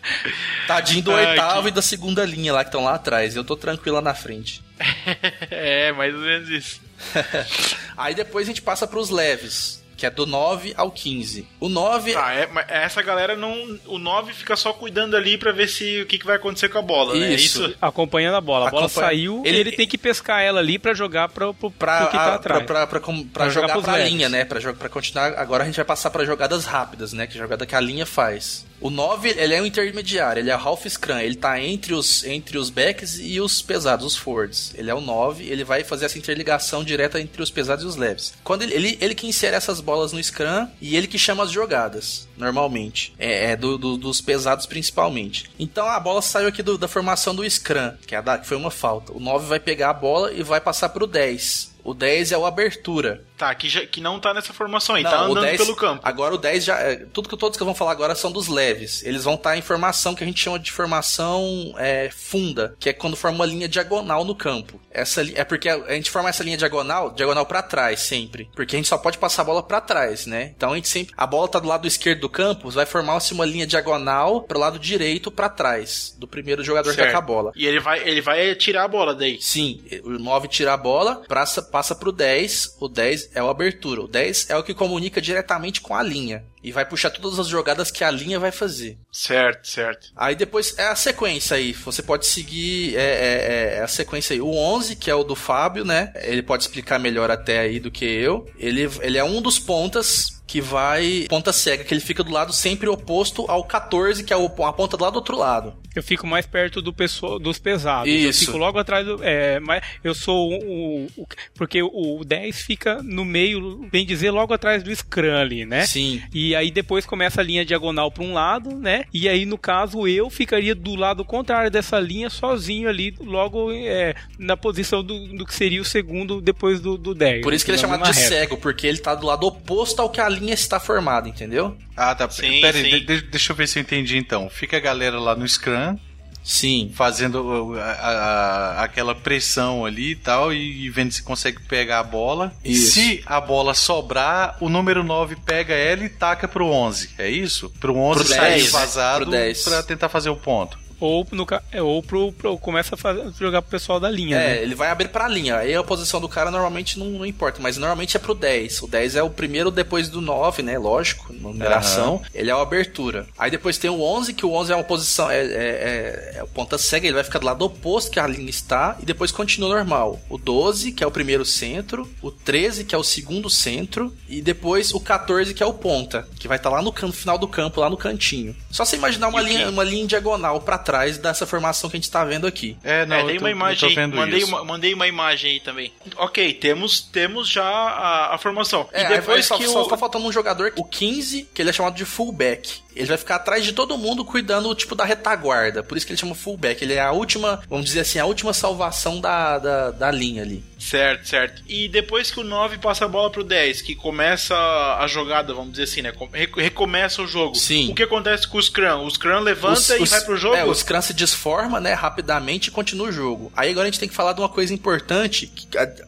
Tadinho do Ai, oitavo que- e da segunda linha lá que estão lá atrás. Eu tô tranquilo lá na frente. é, mais ou menos isso. Aí depois a gente passa pros leves, que é do 9 ao 15. O 9 Tá, é, mas essa galera não. O 9 fica só cuidando ali pra ver se o que, que vai acontecer com a bola, né? É Isso. isso? Acompanhando a bola. A bola Acompanha- saiu Ele- e ele tem que pescar ela ali pra jogar pro, pro, pra, pro que tá a- atrás. pra, pra, pra, pra Pra jogar jogar pra leves. linha, né? Pra, jogar, pra continuar. Agora a gente vai passar pra jogadas rápidas, né? Que é a jogada que a linha faz. O 9, ele é um intermediário, ele é half scrum, ele tá entre os, entre os backs e os pesados, os forwards. Ele é o 9, ele vai fazer essa interligação direta entre os pesados e os leves. Quando ele, ele, ele que insere essas bolas no scrum e ele que chama as jogadas, normalmente. É, é do, do- dos pesados principalmente. Então a bola saiu aqui do- da formação do scrum, que, é da, que foi uma falta. O 9 vai pegar a bola e vai passar pro 10. O 10 é o abertura. Tá, que, já, que não tá nessa formação aí, Não, tá o andando 10 pelo campo. Agora o 10 já. é, tudo que todos que vou falar agora são dos leves. Eles vão estar em formação que a gente chama de formação é, funda, que é quando forma uma linha diagonal no campo. Essa é porque a, a gente forma essa linha diagonal, diagonal pra trás sempre, porque a gente só pode passar a bola pra trás, né? Então a gente sempre a bola tá do lado esquerdo do campo, vai formar-se uma linha diagonal pro lado direito pra trás do primeiro jogador que tá Certo. com a bola. E ele vai, ele vai tirar a bola daí. Sim, o 9 tira a bola, passa, passa pro 10, o 10 é o abertura. O 10 é o que comunica diretamente com a linha. E vai puxar todas as jogadas que a linha vai fazer. Certo, certo. Aí depois é a sequência aí. Você pode seguir é, é- é a sequência aí. O 11, que é o do Fábio, né? Ele pode explicar melhor até aí do que eu. Ele, ele é um dos pontas que vai ponta cega, que ele fica do lado sempre oposto ao 14, que é a ponta do lado do outro lado. Eu fico mais perto do pessoa, dos pesados. Isso. Eu fico logo atrás do. É, mas eu sou o. o- porque o 10 fica no meio, bem dizer, logo atrás do Scrum ali, né? Sim. E aí depois começa a linha diagonal para um lado, né? E aí, no caso, eu ficaria do lado contrário dessa linha, sozinho ali, logo é, na posição do, do que seria o segundo depois do, do 10. Por isso que ele é chamado de reta. cego, porque ele tá do lado oposto ao que a linha está formada, entendeu? Ah, tá. Sim, Pera aí, sim. de- de- deixa eu ver se eu entendi então. Fica a galera lá no Scrum, Sim. fazendo a- a- aquela pressão ali e tal, e, e vendo se consegue pegar a bola. Isso. Se a bola sobrar, o número 9 pega ela e taca pro 11. É isso? Pro 11 Pro sair 10, vazado pro 10. pra tentar fazer o ponto. Ou, no, é, ou pro, pro- começa a fazer- jogar pro pessoal da linha, É, né? ele vai abrir pra linha. Aí a posição do cara normalmente não, não importa, mas normalmente é pro 10. O 10 é o primeiro depois do 9, né? Lógico, numeração. Ele é a abertura. Aí depois tem o 11, que o 11 é uma posição, é, é, é, é o ponta cega, ele vai ficar do lado oposto que a linha está, e depois continua normal. O 12, que é o primeiro centro. O 13, que é o segundo centro. E depois o 14, que é o ponta, que vai estar lá no canto, final do campo, lá no cantinho. Só você imaginar uma, E o linha, que- uma linha em diagonal pra trás dessa formação que a gente tá vendo aqui. É, não, é, tô- uma eu imagem tô aí. vendo Mandei isso. uma, mandei uma imagem aí também. Ok, temos, temos já a, a formação. É, e aí depois só, que só o. tá faltando um jogador, o 15, que ele é chamado de fullback. Ele vai ficar atrás de todo mundo cuidando, tipo, da retaguarda. Por isso que ele chama fullback. Ele é a última, vamos dizer assim, a última salvação da, da, da linha ali. Certo, certo. E depois que o 9 passa a bola pro 10, que começa a jogada, vamos dizer assim, né? Com- rec- Recomeça o jogo. Sim. O que acontece com o Scrum? O Scrum levanta Os- e os- vai pro jogo? É, o Scrum se desforma, né, rapidamente e continua o jogo. Aí agora a gente tem que falar de uma coisa importante,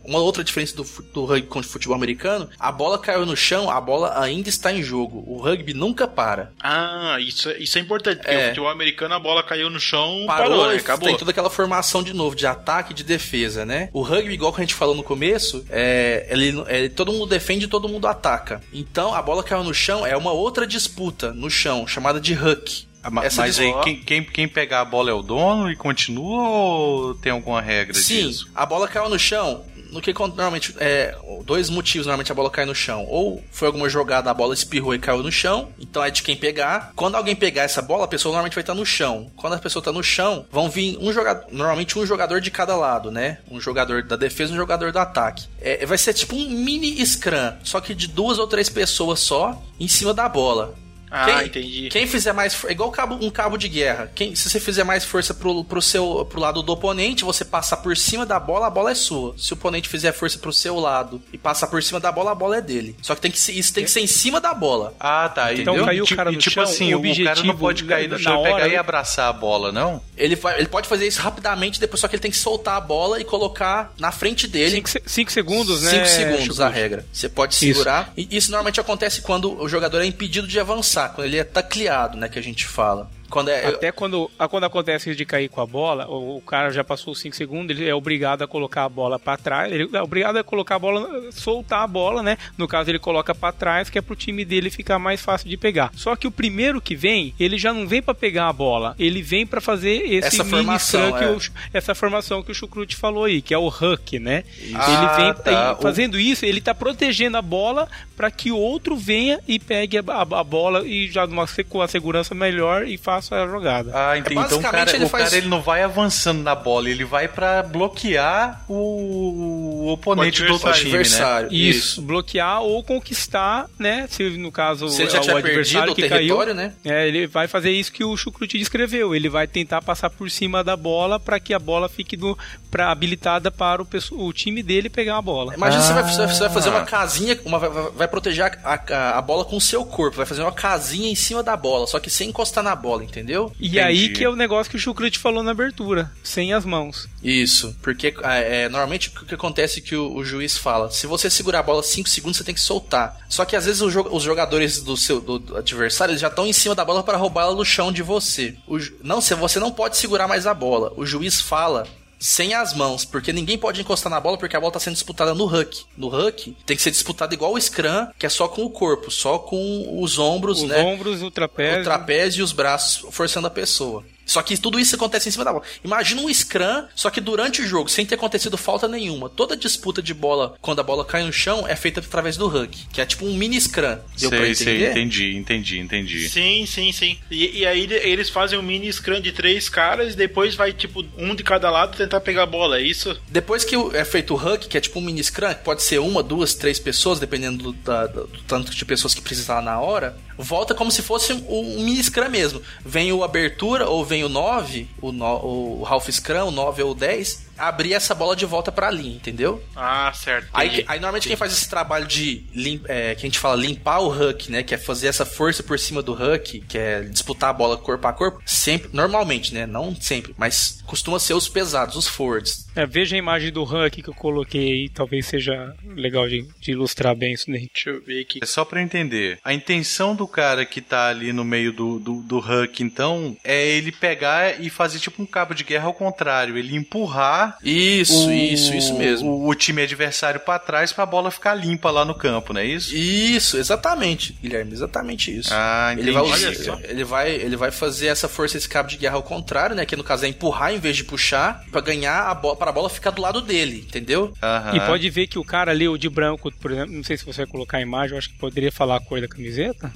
uma outra diferença do, do rugby contra o futebol americano, a bola caiu no chão, a bola ainda está em jogo. O rugby nunca para. Ah, isso, é- isso é importante, porque É. o futebol americano a bola caiu no chão, Parou, parou, né? Acabou. tem toda aquela formação de novo, de ataque e de defesa, né? O rugby, igual que a gente falou no começo, é, ele, é, todo mundo defende e todo mundo ataca. Então, a bola caiu no chão, é uma outra disputa no chão, chamada de huck. Ah, Essa Mas aí, quem, quem, quem pegar a bola é o dono e continua ou tem alguma regra Sim, disso? a bola caiu no chão. No que normalmente é dois motivos normalmente a bola cai no chão. Ou foi alguma jogada, a bola espirrou e caiu no chão. Então é de quem pegar. Quando alguém pegar essa bola, a pessoa normalmente vai estar no chão. Quando a pessoa está no chão, vão vir um jogador, normalmente um jogador de cada lado, né? Um jogador da defesa e um jogador do ataque. É, vai ser tipo um mini scrum, só que de duas ou três pessoas só em cima da bola. Ah, entendi. Quem fizer mais. É igual cabo- um cabo de guerra. Quem, se você fizer mais força pro, pro, seu, pro lado do oponente, você passar por cima da bola, a bola é sua. Se o oponente fizer força pro seu lado e passar por cima da bola, a bola é dele. Só que tem que isso tem que ser em cima da bola. Ah, tá. Então entendeu? caiu o Tipo- cara e no tipo chão, assim, o o, cara não objetivo pode cair no na chão, hora- pegar e abraçar a bola, não? Ele, vai, ele pode fazer isso rapidamente, depois só que ele tem que soltar a bola e colocar na frente dele. 5 segundos, né? 5 segundos a regra. Você pode segurar. E isso normalmente acontece quando o jogador é impedido de avançar, quando ele é tacleado, né? Que a gente fala. Quando é. Até quando, a- quando acontece isso de cair com a bola, o, o cara já passou os 5 segundos, ele é obrigado a colocar a bola pra trás, ele é obrigado a colocar a bola, soltar a bola, né? No caso, ele coloca pra trás, que é pro time dele ficar mais fácil de pegar. Só que o primeiro que vem, ele já não vem pra pegar a bola, ele vem pra fazer esse Essa formação, é. o- essa formação que o Chucrute falou aí, que é o huck, né? Ah, ele vem tá. e fazendo isso, ele tá protegendo a bola pra que o outro venha e pegue a, a- a bola e já numa, com a segurança melhor e faça a jogada. Ah, entendi. Então o cara, ele o faz- cara ele não vai avançando na bola, ele vai pra bloquear o, o oponente O do outro time, né? adversário. Isso, bloquear ou conquistar, né? Se no caso Se ele já é o adversário o que caiu, território, né? é, ele vai fazer isso que o Chucrute descreveu. Ele vai tentar passar por cima da bola para que a bola fique do, pra, habilitada para o, o time dele pegar a bola. Imagina você, vai, Ah. você vai fazer uma casinha, uma- vai, vai- vai proteger a, a- a bola com o seu corpo, vai fazer uma casinha em cima da bola, só que sem encostar na bola, entendeu? E Entendi. aí que é o negócio que o Chucrute falou na abertura, sem as mãos. Isso, porque é, é, normalmente o que acontece é que o, o juiz fala, se você segurar a bola 5 segundos, você tem que soltar. Só que às vezes o os jogadores do seu do, do adversário eles já estão em cima da bola para roubá-la do chão de você. O não, se você não pode segurar mais a bola. O juiz fala sem as mãos, porque ninguém pode encostar na bola porque a bola está sendo disputada no huck. No huck tem que ser disputada igual o scrum, que é só com o corpo, só com os ombros, Os né? ombros, o trapézio. o trapézio e os braços forçando a pessoa. Só que tudo isso acontece em cima da bola. Imagina um scrum, só que durante o jogo, sem ter acontecido falta nenhuma. Toda disputa de bola, quando a bola cai no chão, é feita através do hug, que é tipo um mini scrum. Deu pra sei, entender? sei, entendi, entendi, entendi. Sim, sim, sim. E, e aí ele- eles fazem um mini scrum de três caras e depois vai, tipo, um de cada lado tentar pegar a bola, é isso? Depois que o- é feito o hug, que é tipo um mini scrum, que pode ser uma, duas, três pessoas, dependendo do, da- do tanto de pessoas que precisar na hora, volta como se fosse um, um mini scrum mesmo. Vem o abertura, ou vem o 9, o, no, o half scrum, o 9 ou o 10, abrir essa bola de volta pra linha, entendeu? Ah, certo. Aí, aí normalmente quem faz esse trabalho de lim, é, que a gente fala limpar o huck, né? Que é fazer essa força por cima do huck, que é disputar a bola corpo a corpo, sempre, normalmente, né? Não sempre, mas costuma ser os pesados, os forwards. É, veja a imagem do aqui que eu coloquei aí, talvez seja legal de, de ilustrar bem isso daí. Deixa eu ver aqui. É só pra entender. A intenção do cara que tá ali no meio do, do, do Huck, então, é ele pegar e fazer tipo um cabo de guerra ao contrário. Ele empurrar Isso, o, isso, isso mesmo. O, o time adversário pra trás pra bola ficar limpa lá no campo, não é isso? Isso, exatamente, Guilherme, exatamente isso. Ah, entendi. Ele vai, Olha usar- só. ele, vai, ele vai fazer essa força, esse cabo de guerra ao contrário, né? Que no caso é empurrar em vez de puxar, pra ganhar a bola, para a bola ficar do lado dele, entendeu? Aham. E pode ver que o cara ali, o de branco, por exemplo, não sei se você vai colocar a imagem, eu acho que poderia falar a cor da camiseta.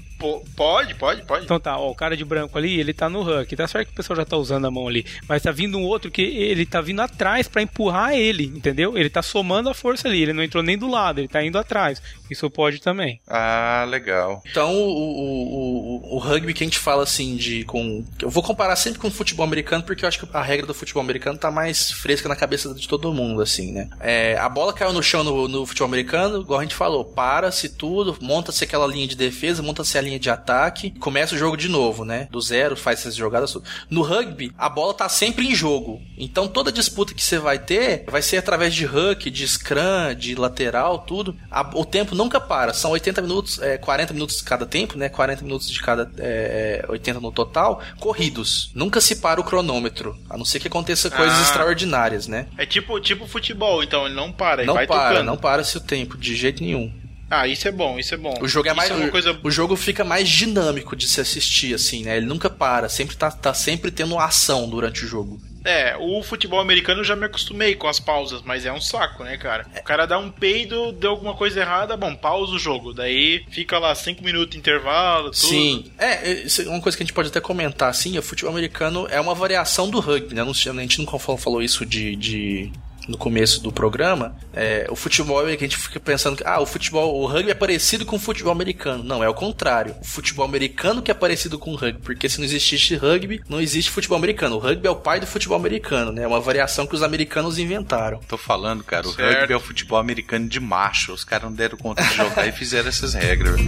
Pode, pode, pode. Então tá, ó, o cara de branco ali, ele tá no rank. Tá certo que o pessoal já tá usando a mão ali. Mas tá vindo um outro que ele tá vindo atrás pra empurrar ele, entendeu? Ele tá somando a força ali. Ele não entrou nem do lado, ele tá indo atrás. Isso pode também. Ah, legal. Então, o, o, o, o rugby que a gente fala assim de. com Eu vou comparar sempre com o futebol americano, porque eu acho que a regra do futebol americano tá mais fresca na cabeça de todo mundo, assim, né? É, a bola caiu no chão no, no futebol americano, igual a gente falou, para-se tudo, monta-se aquela linha de defesa, monta-se a linha de ataque, começa o jogo de novo, né? Do zero, faz essas jogadas. tudo. No rugby, a bola tá sempre em jogo. Então toda disputa que você vai ter vai ser através de hook, de scrum, de lateral, tudo. A- o tempo nunca para. São 80 minutos, é, 40 minutos cada tempo, né? 40 minutos de cada é, 80 no total, corridos. Nunca se para o cronômetro. A não ser que aconteça coisas Ah. extraordinárias, né? É tipo, tipo futebol, então ele não para, ele não vai para, tocando. não para seu tempo, de jeito nenhum. Ah, isso é bom, isso é bom. O jogo é mais. uma o, coisa o jogo fica mais dinâmico de se assistir, assim, né? Ele nunca para, sempre tá, tá sempre tendo ação durante o jogo. É, o futebol americano eu já me acostumei com as pausas, mas é um saco, né, cara? O cara dá um peido, deu alguma coisa errada, bom, pausa o jogo. Daí fica lá cinco minutos de intervalo, tudo. Sim. É, isso é uma coisa que a gente pode até comentar, assim, o futebol americano é uma variação do rugby, né? A gente não falou, falou isso de. de- no começo do programa, é, o futebol é que a gente fica pensando que ah, o futebol, o rugby é parecido com o futebol americano. Não, é o contrário. O futebol americano que é parecido com o rugby, porque se não existisse rugby, não existe futebol americano. O rugby é o pai do futebol americano, né? É uma variação que os americanos inventaram. Tô falando, cara, o Certo. rugby é o futebol americano de macho. Os caras não deram conta de jogar e fizeram essas regras.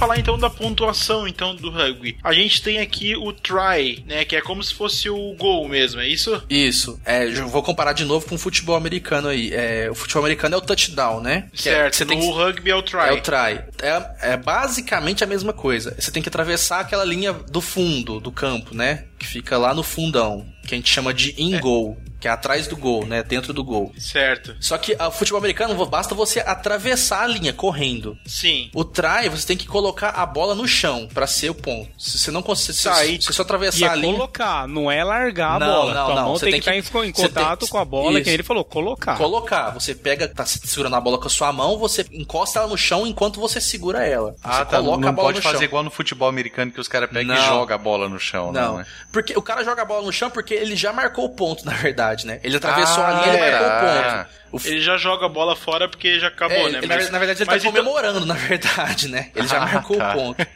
Falar então da pontuação então do rugby. A gente tem aqui o try, né, que é como se fosse o gol mesmo, é isso? Isso. É, vou comparar de novo com o futebol americano aí. É, o futebol americano é o touchdown, né? É- certo. tem no que- rugby é o try. É o try. É, é basicamente a mesma coisa. Você tem que atravessar aquela linha do fundo do campo, né? Que fica lá no fundão. Que a gente chama de in-goal. Que é atrás do gol, né? Dentro do gol. Certo. Só que o futebol americano basta você atravessar a linha correndo. Sim. O try, você tem que colocar a bola no chão pra ser o ponto. Se você não conseguir. Se, Tá, se, só E atravessar é a linha. colocar, não é largar a Não, bola. não, Tua não, mão você tem tem que que- estar em, você tem- contato com a bola, Isso. que ele falou, colocar. Colocar, você pega, tá se- segurando a bola com a sua mão, você encosta ela no chão enquanto você segura ela. Ah, você tá. coloca Não a bola pode no fazer chão. igual no futebol americano que os caras pegam e jogam a bola no chão, não, Não, né? porque o cara joga a bola no chão porque ele já marcou o ponto, na verdade, né? Ele atravessou Ah, a linha e é. marcou o Ah. ponto. O f- Ele já joga a bola fora porque já acabou, é, né? ele- Mas- na, na verdade, ele mas tá então- comemorando, na verdade, né? Ele já Ah, marcou tá. o ponto.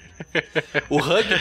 O rugby.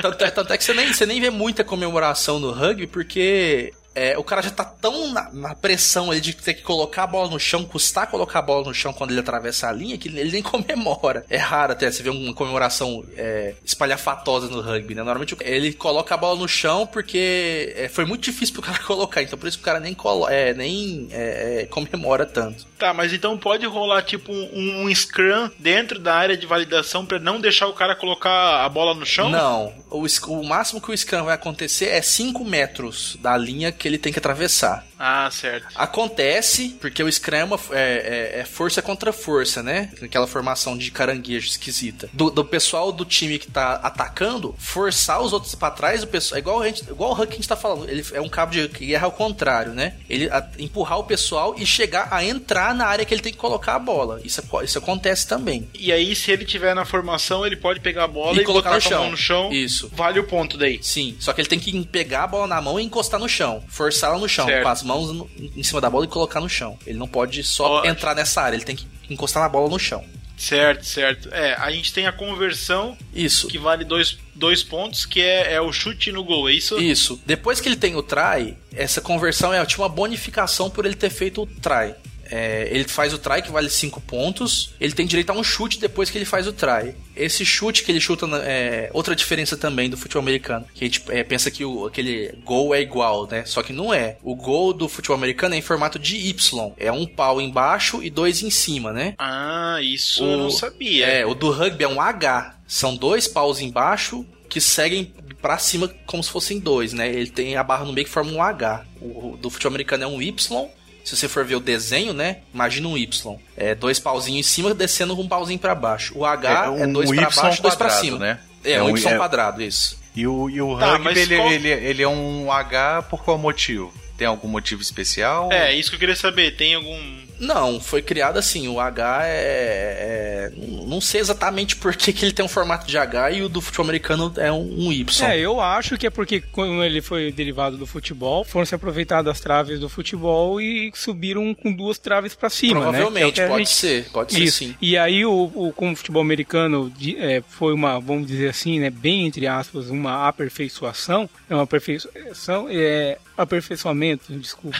Tanto é, tanto é que você nem, você nem vê muita comemoração no rugby, porque é, o cara já tá tão na, na pressão ali de ter que colocar a bola no chão, custar colocar a bola no chão quando ele atravessa a linha, que ele nem comemora. É raro até você ver uma comemoração é, espalhafatosa no rugby, né? Normalmente ele coloca a bola no chão porque é, foi muito difícil pro cara colocar, então por isso que o cara nem, colo é, nem é, é, comemora tanto. Tá, mas então pode rolar tipo um, um scrum dentro da área de validação pra não deixar o cara colocar a bola no chão? Não, o, o máximo que o Scrum vai acontecer é 5 metros da linha que ele tem que atravessar. Ah, certo. Acontece, porque o Scrum é, uma- é- é- força contra força, né? Aquela formação de caranguejo esquisita. Do, do pessoal do time que tá atacando, forçar os outros pra trás, o pessoal. É igual, a gente, igual o Huck que a gente tá falando. Ele é um cabo de guerra ao contrário, né? Ele a- empurrar o pessoal e chegar a entrar na área que ele tem que colocar a bola. Isso, isso acontece também. E aí, se ele tiver na formação, ele pode pegar a bola E e, colocar no chão. no chão. Isso. Vale o ponto daí. Sim, só que ele tem que pegar a bola na mão e encostar no chão. Forçar ela no chão, Certo. com as mãos no- em cima da bola e colocar no chão. Ele não pode só entrar nessa área, ele tem que encostar na bola no chão. Certo, certo. É, a gente tem a conversão Isso. que vale dois, dois pontos, que é, é o chute no gol, é isso? Isso. Depois que ele tem o try, essa conversão é tipo uma bonificação por ele ter feito o try. É, ele faz o try que vale 5 pontos. Ele tem direito a um chute depois que ele faz o try. Esse chute que ele chuta é outra diferença também do futebol americano. Que a gente é, pensa que o, aquele gol é igual, né? Só que não é. O gol do futebol americano é em formato de Y. É um pau embaixo e dois em cima, né? Ah, isso O- eu não sabia. É, o do rugby é um H. São dois paus embaixo que seguem pra cima como se fossem dois, né? Ele tem a barra no meio que forma um H. O do futebol americano é um Y. Se você for ver o desenho, né? Imagina um Y. É dois pauzinhos em cima descendo com um pauzinho pra baixo. O H é, um dois pra Y baixo, dois pra quadrado, cima. né? É, É um um- Y é- quadrado, isso. E o, e o Tá, rugby, ele, qual- ele, ele é um H por qual motivo? Tem algum motivo especial? É, isso que eu queria saber. Tem algum. Não, foi criado assim. O H é. é- não sei exatamente por que, que ele tem um formato de H e o do futebol americano é um, um Y. É, eu acho que é porque quando ele foi derivado do futebol, foram se aproveitadas as traves do futebol e subiram com duas traves pra cima, Provavelmente, né? É o que a pode gente- ser. Pode ser Isso. sim. E aí, o, o, como o futebol americano de- é, foi uma, vamos dizer assim, né, bem entre aspas, uma aperfeiçoação, é uma aperfeiçoação, é, aperfeiçoamento, desculpa,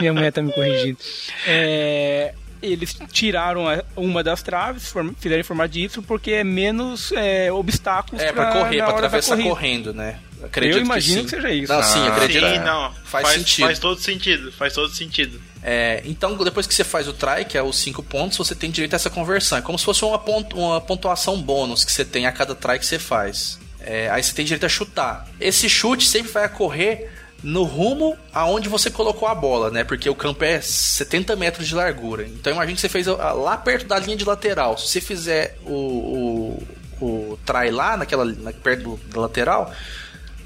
minha mulher tá me corrigindo. É, eles tiraram uma das traves, fizeram em formato de Y, porque é menos é, obstáculos É, pra correr, pra hora da atravessar correndo, né? Acredito Eu imagino que, sim. seja isso. Não, sim, Ah, acredito. Sim, não. Faz sentido. Faz todo sentido. Faz todo sentido. É, então, depois que você faz o try, que é os 5 pontos, você tem direito a essa conversão. É como se fosse uma, pontu- uma pontuação bônus que você tem a cada try que você faz. É, aí você tem direito a chutar. Esse chute sempre vai correr no rumo aonde você colocou a bola, né? Porque o campo é 70 metros de largura. Então imagine que você fez lá perto da linha de lateral. Se você fizer o, o, o try lá, naquela, na, perto do, da lateral,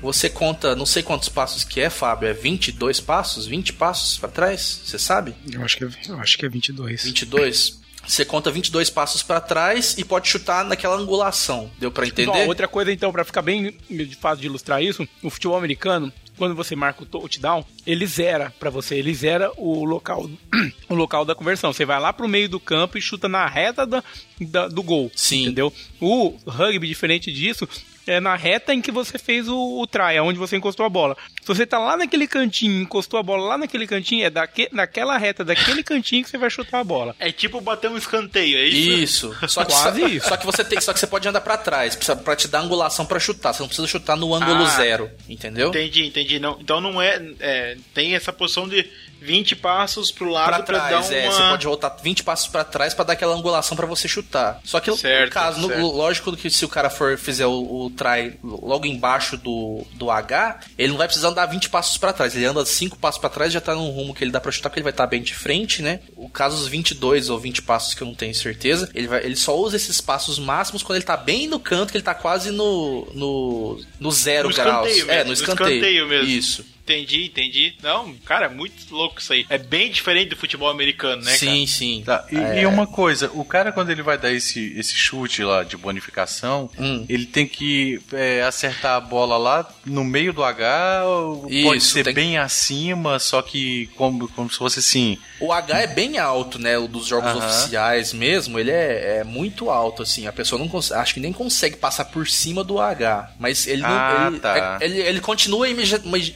você conta, não sei quantos passos que é, Fábio, é 22 passos? 20 passos pra trás? Você sabe? Eu acho que é, eu acho que é 22. 22. Você conta 22 passos pra trás e pode chutar naquela angulação. Deu pra Então, entender? outra coisa, então, pra ficar bem de fácil de ilustrar isso, o futebol americano, quando você marca o touchdown, ele zera pra você, ele zera o local, o local da conversão. Você vai lá pro meio do campo e chuta na reta da, da- do gol. Sim. Entendeu? O rugby, diferente disso, é na reta em que você fez o, o try, é onde você encostou a bola. Se você tá lá naquele cantinho, encostou a bola lá naquele cantinho, é daque, naquela reta, daquele cantinho que você vai chutar a bola. É tipo bater um escanteio, é isso? Isso. Só que, Quase só, isso. Só que você tem, só que você pode andar pra trás, precisa pra te dar angulação pra chutar. Você não precisa chutar no ângulo Ah. zero, entendeu? Entendi, entendi. Não, então não é, é, Tem essa posição de 20 passos pro lado Pra pra, trás, dar é. uma. Você pode voltar 20 passos pra trás pra dar aquela angulação pra você chutar. Só que Certo, no caso, no- certo. lógico que se o cara for fizer o, o try logo embaixo do, do H, ele não vai precisar andar 20 passos pra trás. Ele anda 5 passos pra trás e já tá num rumo que ele dá pra chutar, porque ele vai estar bem de frente, né? O caso dos 22 ou 20 passos que eu não tenho certeza, ele, vai, ele só usa esses passos máximos quando ele tá bem no canto, que ele tá quase no, no, no zero No graus. escanteio é, mesmo, no no escanteio. escanteio mesmo. Isso. Entendi, entendi. Não, cara, é muito louco isso aí. É bem diferente do futebol americano, né, sim, sim. Tá, e, É. e uma coisa, o cara quando ele vai dar esse, esse chute lá de bonificação, Hum. ele tem que é, acertar a bola lá no meio do H, ou pode Isso, ser tem- bem acima, só que como, como se fosse assim. O H é bem alto, né? O dos jogos Aham. oficiais mesmo, ele é, é muito alto, assim. A pessoa não consegue, acho que nem consegue passar por cima do H. Mas ele não. Ah, ele, tá. é- ele, ele continua imagi- imagi-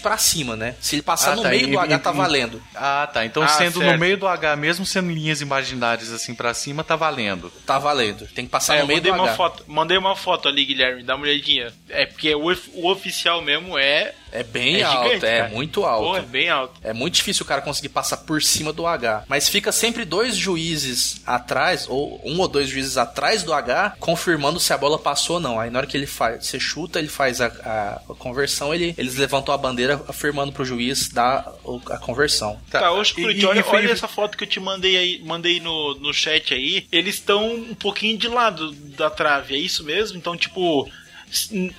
pra cima, né? Se ele passar Ah, no tá, meio e- do H, e- tá valendo. Ah, tá. Então Ah, sendo certo. no meio do H, mesmo sendo linhas imaginárias assim pra cima, tá valendo. Tá valendo. Tem que passar É, no meio mandei do uma H. foto, mandei uma foto ali, Guilherme, dá uma olhadinha. É porque o, o oficial mesmo é É bem É alto, gigante, é cara. muito alto. Pô, é bem alto. É muito difícil o cara conseguir passar por cima do H. Mas fica sempre dois juízes atrás, ou um ou dois juízes atrás do H, confirmando se a bola passou ou não. Aí na hora que ele faz, você chuta, ele faz a, a- conversão, ele, eles levantam a bandeira afirmando pro juiz dar a conversão. Tá, ô Chucrute, olha, foi- olha essa foto que eu te mandei aí, mandei no, no chat aí. Eles estão um pouquinho de lado da trave, é isso mesmo? Então, tipo.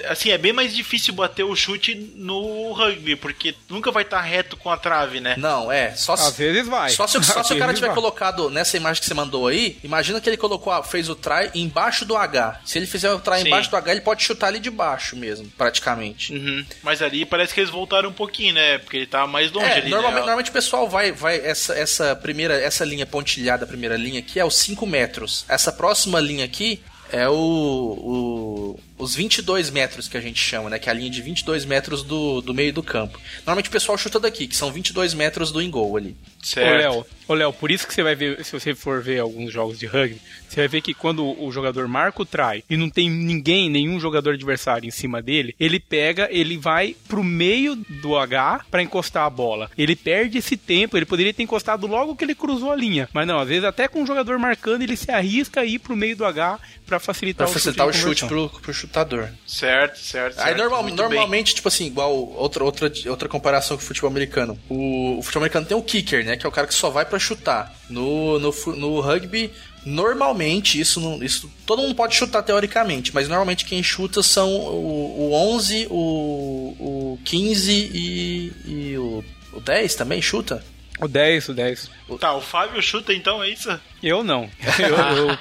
Assim, é bem mais difícil bater o chute no rugby, porque nunca vai estar reto com a trave, né? Não, é, só Às se, vezes vai. só se, só se o cara tiver vai. colocado nessa imagem que você mandou aí, imagina que ele colocou, a- fez o try embaixo do H. Se ele fizer o try Sim. embaixo do H, ele pode chutar ali de baixo mesmo, praticamente. Uhum. Mas ali parece que eles voltaram um pouquinho, né? Porque ele tava mais longe É, ali. normalmente, né? normalmente o pessoal vai, vai essa, essa primeira, essa linha pontilhada, a primeira linha aqui é os 5 metros. Essa próxima linha aqui é o, o- os 22 metros que a gente chama, né? Que é a linha de 22 metros do, do meio do campo. Normalmente o pessoal chuta daqui, que são 22 metros do in-goal ali. Ô, Certo. Léo, ô, Léo, por isso que você vai ver, se você for ver alguns jogos de rugby, você vai ver que quando o jogador marca o try e não tem ninguém, nenhum jogador adversário em cima dele, ele pega, ele vai pro meio do H pra encostar a bola. Ele perde esse tempo, ele poderia ter encostado logo que ele cruzou a linha. Mas não, às vezes até com o jogador marcando, ele se arrisca a ir pro meio do H pra facilitar, Pra facilitar o o chute. de chute conversão. pro, pro chutador. Certo, certo. Aí certo. normal- Muito bem. normalmente, tipo assim, igual outra, outra, outra comparação com o futebol americano. O, o futebol americano tem o kicker, né? Que é o cara que só vai pra chutar. No, no, no rugby, normalmente, isso, não, isso todo mundo pode chutar teoricamente, mas normalmente quem chuta são o, o 11, o, o 15 e, e o, o 10 também chuta? O 10, o 10. Tá, o Fábio chuta então, é isso? Eu não. Eu, eu,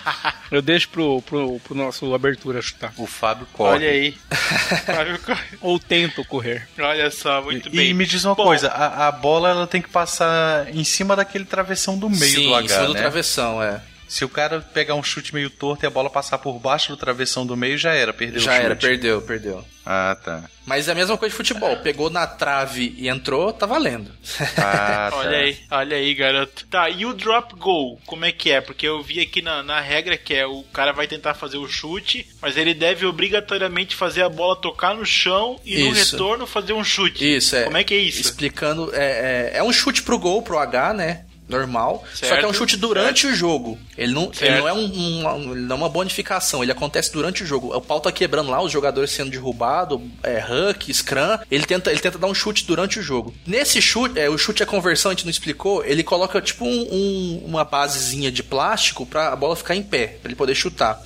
eu deixo pro, pro, pro nosso abertura chutar. O Fábio corre. Olha aí. Fábio corre. Ou tento correr. Olha só, muito E, bem. e me diz uma Bom, coisa, a, a bola ela tem que passar em cima daquele travessão do meio Sim, do H, em cima do né? travessão, é. Se o cara pegar um chute meio torto e a bola passar por baixo do travessão do meio, já era, perdeu Já o chute. era, perdeu, perdeu. Ah, tá. Mas é a mesma coisa de futebol. Pegou na trave e entrou, tá valendo. Ah, tá. Olha aí, olha aí, garoto. Tá, e o drop goal, como é que é? Porque eu vi aqui na, na regra que é o cara vai tentar fazer o chute, mas ele deve obrigatoriamente fazer a bola tocar no chão e no Isso. retorno fazer um chute. Isso, é. Como é que é isso? Explicando, é, é, é um chute pro gol, pro H, né? Normal. Só Certo, que é um chute durante o jogo. Ele não, ele Certo. não é um, um- ele não é uma bonificação, ele acontece durante o jogo. O pau tá quebrando lá, os jogadores sendo derrubados, é, Huck, Scrum. Ele tenta, ele tenta dar um chute durante o jogo. Nesse chute, é, o chute é conversão, a gente não explicou. Ele coloca tipo um- um- uma basezinha de plástico pra a bola ficar em pé, pra ele poder chutar.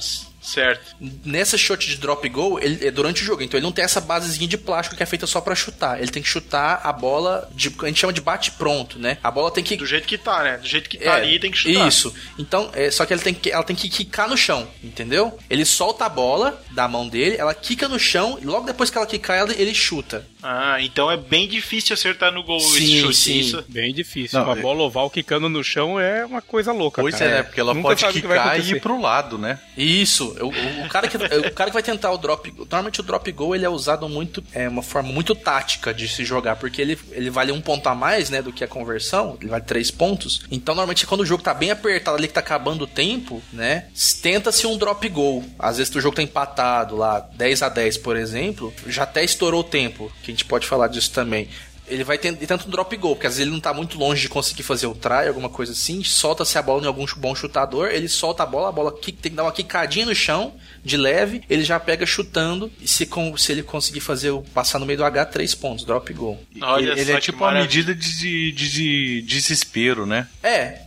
Certo. Nessa shot de drop goal, ele é durante o jogo, então ele não tem essa basezinha de plástico que é feita só pra chutar. Ele tem que chutar a bola de, a gente chama de bate pronto, né? A bola tem que Do jeito que tá, né? Do jeito que tá é, ali tem que chutar. Isso. Então, é, só que ele tem que, ela tem que quicar no chão, entendeu? Ele solta a bola da mão dele, ela quica no chão, e logo depois que ela quicar, ela, ele chuta. Ah, então é bem difícil acertar no gol Sim, esse chute, sim. isso? Bem difícil. Não, uma é- bola oval quicando no chão é uma coisa louca. Pois cara. é, né? Porque ela Nunca pode quicar e ir pro lado, né? Isso, o, o- o cara que, o cara que vai tentar o drop. Normalmente o drop goal ele é usado muito. É uma forma muito tática de se jogar, porque ele, ele vale um ponto a mais, né, do que a conversão, ele vale três pontos. Então, normalmente, quando o jogo tá bem apertado ali, que tá acabando o tempo, né, tenta-se um drop goal. Às vezes o jogo tá empatado lá, 10 a 10 por exemplo, já até estourou o tempo, que a gente pode falar disso também. Ele vai ter tanto um drop goal, porque às vezes ele não tá muito longe de conseguir fazer o try, alguma coisa assim. Solta-se a bola em algum bom chutador, ele solta a bola, a bola kick- tem que dar uma quicadinha no chão, de leve, ele já pega chutando. E se, com- se ele conseguir fazer o passar no meio do H, três pontos, drop goal. Olha ele ele é tipo uma medida de, de, de- de desespero, né? É,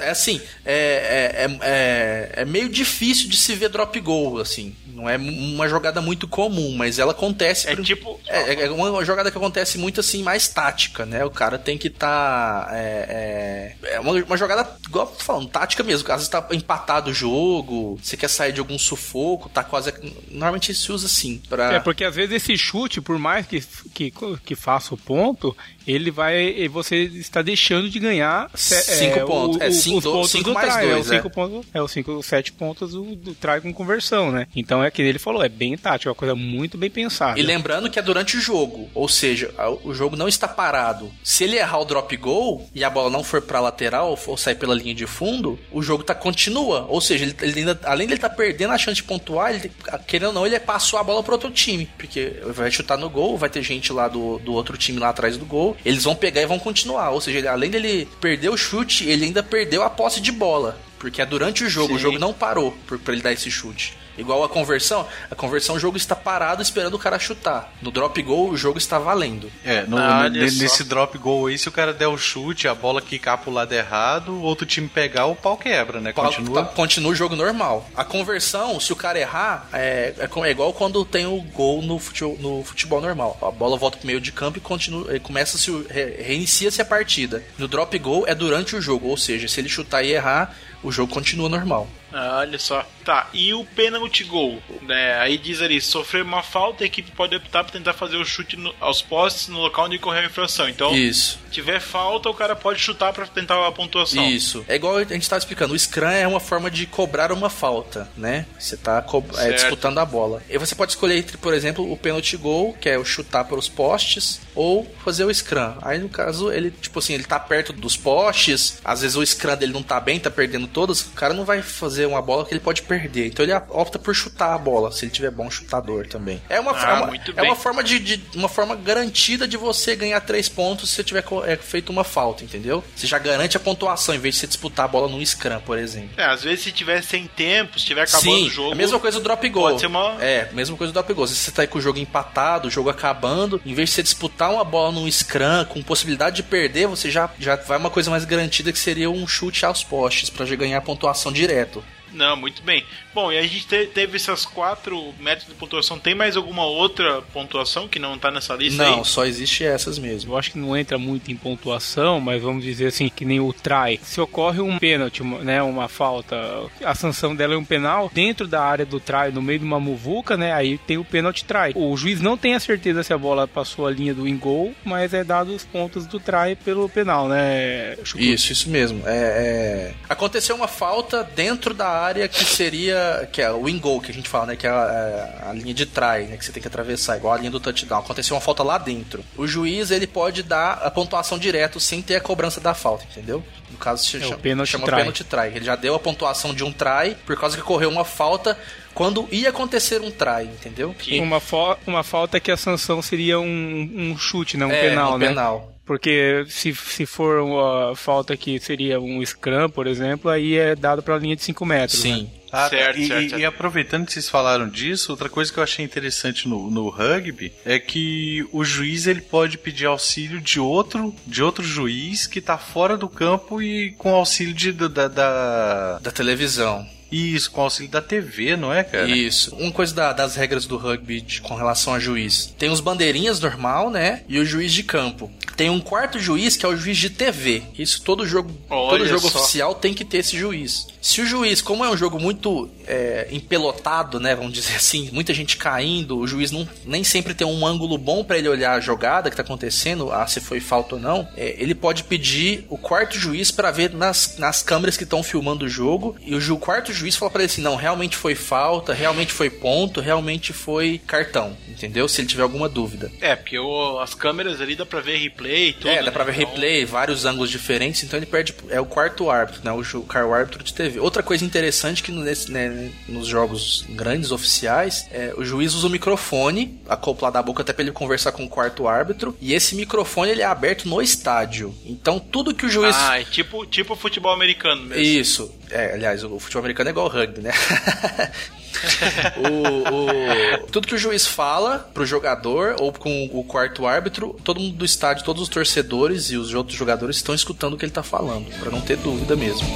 é assim, é, é, é, é- é meio difícil de se ver drop goal, assim. Não é uma jogada muito comum, mas ela acontece. É por- tipo. É, é uma jogada que acontece muito assim, mais tática, né? O cara tem que estar. é, é, é uma, uma jogada, igual eu tô falando, tática mesmo. Às vezes tá empatado o jogo, você quer sair de algum sufoco, tá quase. Normalmente se usa assim. Pra... É, porque às vezes esse chute, por mais que, que, que faça o ponto, ele vai. Você está deixando de ganhar se- Cinco é, pontos. É, cinco- os pontos cinco do mais try. dois, é, é. os cinco pontos, é os cinco, sete pontos do, do try com conversão, né? Então é que ele falou, é bem tático, é uma coisa muito bem pensada. E lembrando que é durante o jogo, ou seja, o jogo não está parado. Se ele errar o drop goal e a bola não for pra lateral ou sair pela linha de fundo, o jogo tá continua. Ou seja, ele, ele ainda, além de ele tá perdendo a chance de pontuar, ele, querendo ou não, ele passou a bola pro outro time. Porque vai chutar no gol, vai ter gente lá do, do outro time lá atrás do gol. Eles vão pegar e vão continuar. Ou seja, ele, além dele perder o chute, ele ainda perdeu a posse de bola. Porque é durante o jogo, Sim. o jogo não parou pra ele dar esse chute. Igual a conversão, a conversão o jogo está parado esperando o cara chutar. No drop goal o jogo está valendo. É, no- Ah, no- nesse drop goal aí, se o cara der o chute, a bola quicar pro lado errado, o outro time pegar, o pau quebra, né? Continua. Tá- continua o jogo normal. A conversão, se o cara errar, é, é, é igual quando tem o gol no futebol, no futebol normal. A bola volta pro meio de campo e continua, e começa se re- reinicia-se a partida. No drop goal é durante o jogo, ou seja, se ele chutar e errar, o jogo continua normal. Ah, olha só. Tá, e o penalty goal? Né? Aí diz ali, sofrer uma falta, a equipe pode optar por tentar fazer o chute no- aos postes no local onde ocorreu a infração. Então, Isso. se tiver falta, o cara pode chutar pra tentar a pontuação. Isso. É igual a gente estava explicando, o Scrum é uma forma de cobrar uma falta, né? Você tá co- é, disputando a bola. E você pode escolher entre, por exemplo, o penalty goal, que é o chutar pelos postes, ou fazer o Scrum. Aí, no caso, ele, tipo assim, ele tá perto dos postes, às vezes o Scrum dele não tá bem, tá perdendo todas, o cara não vai fazer uma bola que ele pode perder. Então ele opta por chutar a bola, se ele tiver bom chutador também. É uma, Ah, é uma, é uma forma de, de- uma forma garantida de você ganhar três pontos se você tiver é, feito uma falta, entendeu? Você já garante a pontuação em vez de você disputar a bola num scrum, por exemplo. É, às vezes se tiver sem tempo, se tiver acabando Sim, o jogo. a mesma coisa do drop goal. uma- É, mesma coisa do drop goal. Se você tá aí com o jogo empatado, o jogo acabando, em vez de você disputar uma bola num scrum com possibilidade de perder, você já, já vai uma coisa mais garantida que seria um chute aos postes pra já ganhar pontuação direto. Não, muito bem. Bom, e a gente te- teve essas quatro métodos de pontuação. Tem mais alguma outra pontuação que não tá nessa lista Não, aí? só existe essas mesmo. Eu acho que não entra muito em pontuação, mas vamos dizer assim, que nem o try. Se ocorre um pênalti, uma- né, uma falta, a sanção dela é um penal, dentro da área do try, no meio de uma muvuca, né, aí tem o pênalti try. O juiz não tem a certeza se a bola passou a linha do in goal, mas é dado os pontos do try pelo penal, né, Chucrute? Isso, isso mesmo. É, é, Aconteceu uma falta dentro da área que seria. que é o win goal que a gente fala, né? Que é a, a linha de try, né? Que você tem que atravessar, igual a linha do touchdown. Aconteceu uma falta lá dentro. O juiz ele pode dar a pontuação direto sem ter a cobrança da falta, entendeu? No caso, se É chama, pênalti chama try. penalty try. Ele já deu a pontuação de um try por causa que ocorreu uma falta quando ia acontecer um try, entendeu? Uma, fo- uma falta que a sanção seria um, um chute, né, um é, penal, um né? penal. Porque se, se for uma falta que seria um scrum, por exemplo, aí é dado pra linha de 5 metros. né? Sim. Ah, tá. Certo, e, certo, e- certo. e aproveitando que vocês falaram disso, outra coisa que eu achei interessante no, no rugby é que o juiz ele pode pedir auxílio de outro, de outro juiz que tá fora do campo e com auxílio de, da, da- Da televisão. Isso, com auxílio da TV, não é, cara? Isso. Uma coisa da- das regras do rugby de- com relação a juiz. Tem os bandeirinhas normal, né? E o juiz de campo. Tem um quarto juiz que é o juiz de TV. Isso todo jogo, Olha todo jogo só. oficial tem que ter esse juiz. Se o juiz, como é um jogo muito é, empelotado, né? Vamos dizer assim, muita gente caindo, o juiz não, nem sempre tem um ângulo bom pra ele olhar a jogada que tá acontecendo, ah, se foi falta ou não. É, ele pode pedir o quarto juiz pra ver nas, nas câmeras que estão filmando o jogo e o, ju- quarto juiz fala pra ele assim: não, realmente foi falta, realmente foi ponto, realmente foi cartão, entendeu? Se ele tiver alguma dúvida. É, porque o- as câmeras ali dá pra ver replay e tudo. É, dá né? pra ver Então, replay, vários ângulos diferentes, então ele perde. É o quarto árbitro, né? O, ju- o car- o árbitro de TV. Outra coisa interessante que nesse, né, nos jogos grandes oficiais, é, o juiz usa o microfone acoplado à boca até pra ele conversar com o quarto árbitro. E esse microfone ele é aberto no estádio. Então tudo que o juiz. Ah, é tipo, tipo futebol americano mesmo. Isso. É, aliás, o futebol americano é igual rugby, né? o, o- tudo que o juiz fala pro jogador ou com o quarto árbitro, todo mundo do estádio, todos os torcedores e os outros jogadores estão escutando o que ele tá falando, pra não ter dúvida mesmo.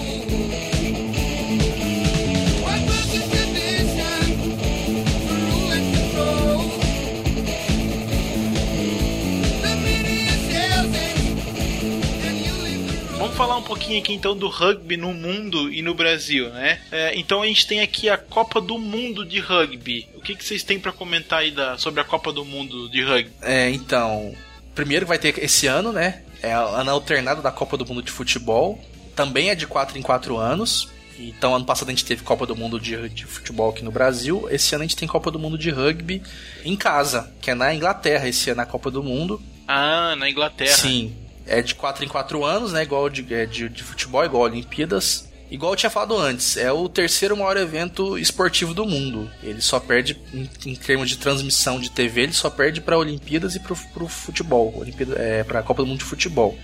Falar um pouquinho aqui então do rugby no mundo e no Brasil, né? É, então a gente tem aqui a Copa do Mundo de Rugby. O que, que vocês têm pra comentar aí da, sobre a Copa do Mundo de Rugby? É, então, primeiro vai ter esse ano, né? É a ano alternado da Copa do Mundo de Futebol. Também é de 4 em 4 anos. Então, ano passado a gente teve Copa do Mundo de, de Futebol aqui no Brasil. Esse ano a gente tem Copa do Mundo de Rugby em casa, que é na Inglaterra esse ano a Copa do Mundo. Ah, na Inglaterra. Sim. É de 4 em 4 anos, né? Igual de, é de, de futebol, igual Olimpíadas. Igual eu tinha falado antes, é o terceiro maior evento esportivo do mundo. Ele só perde, em, em termos de transmissão de TV, ele só perde para Olimpíadas e pro, pro futebol. Olimpíada, é, pra Copa do Mundo de Futebol.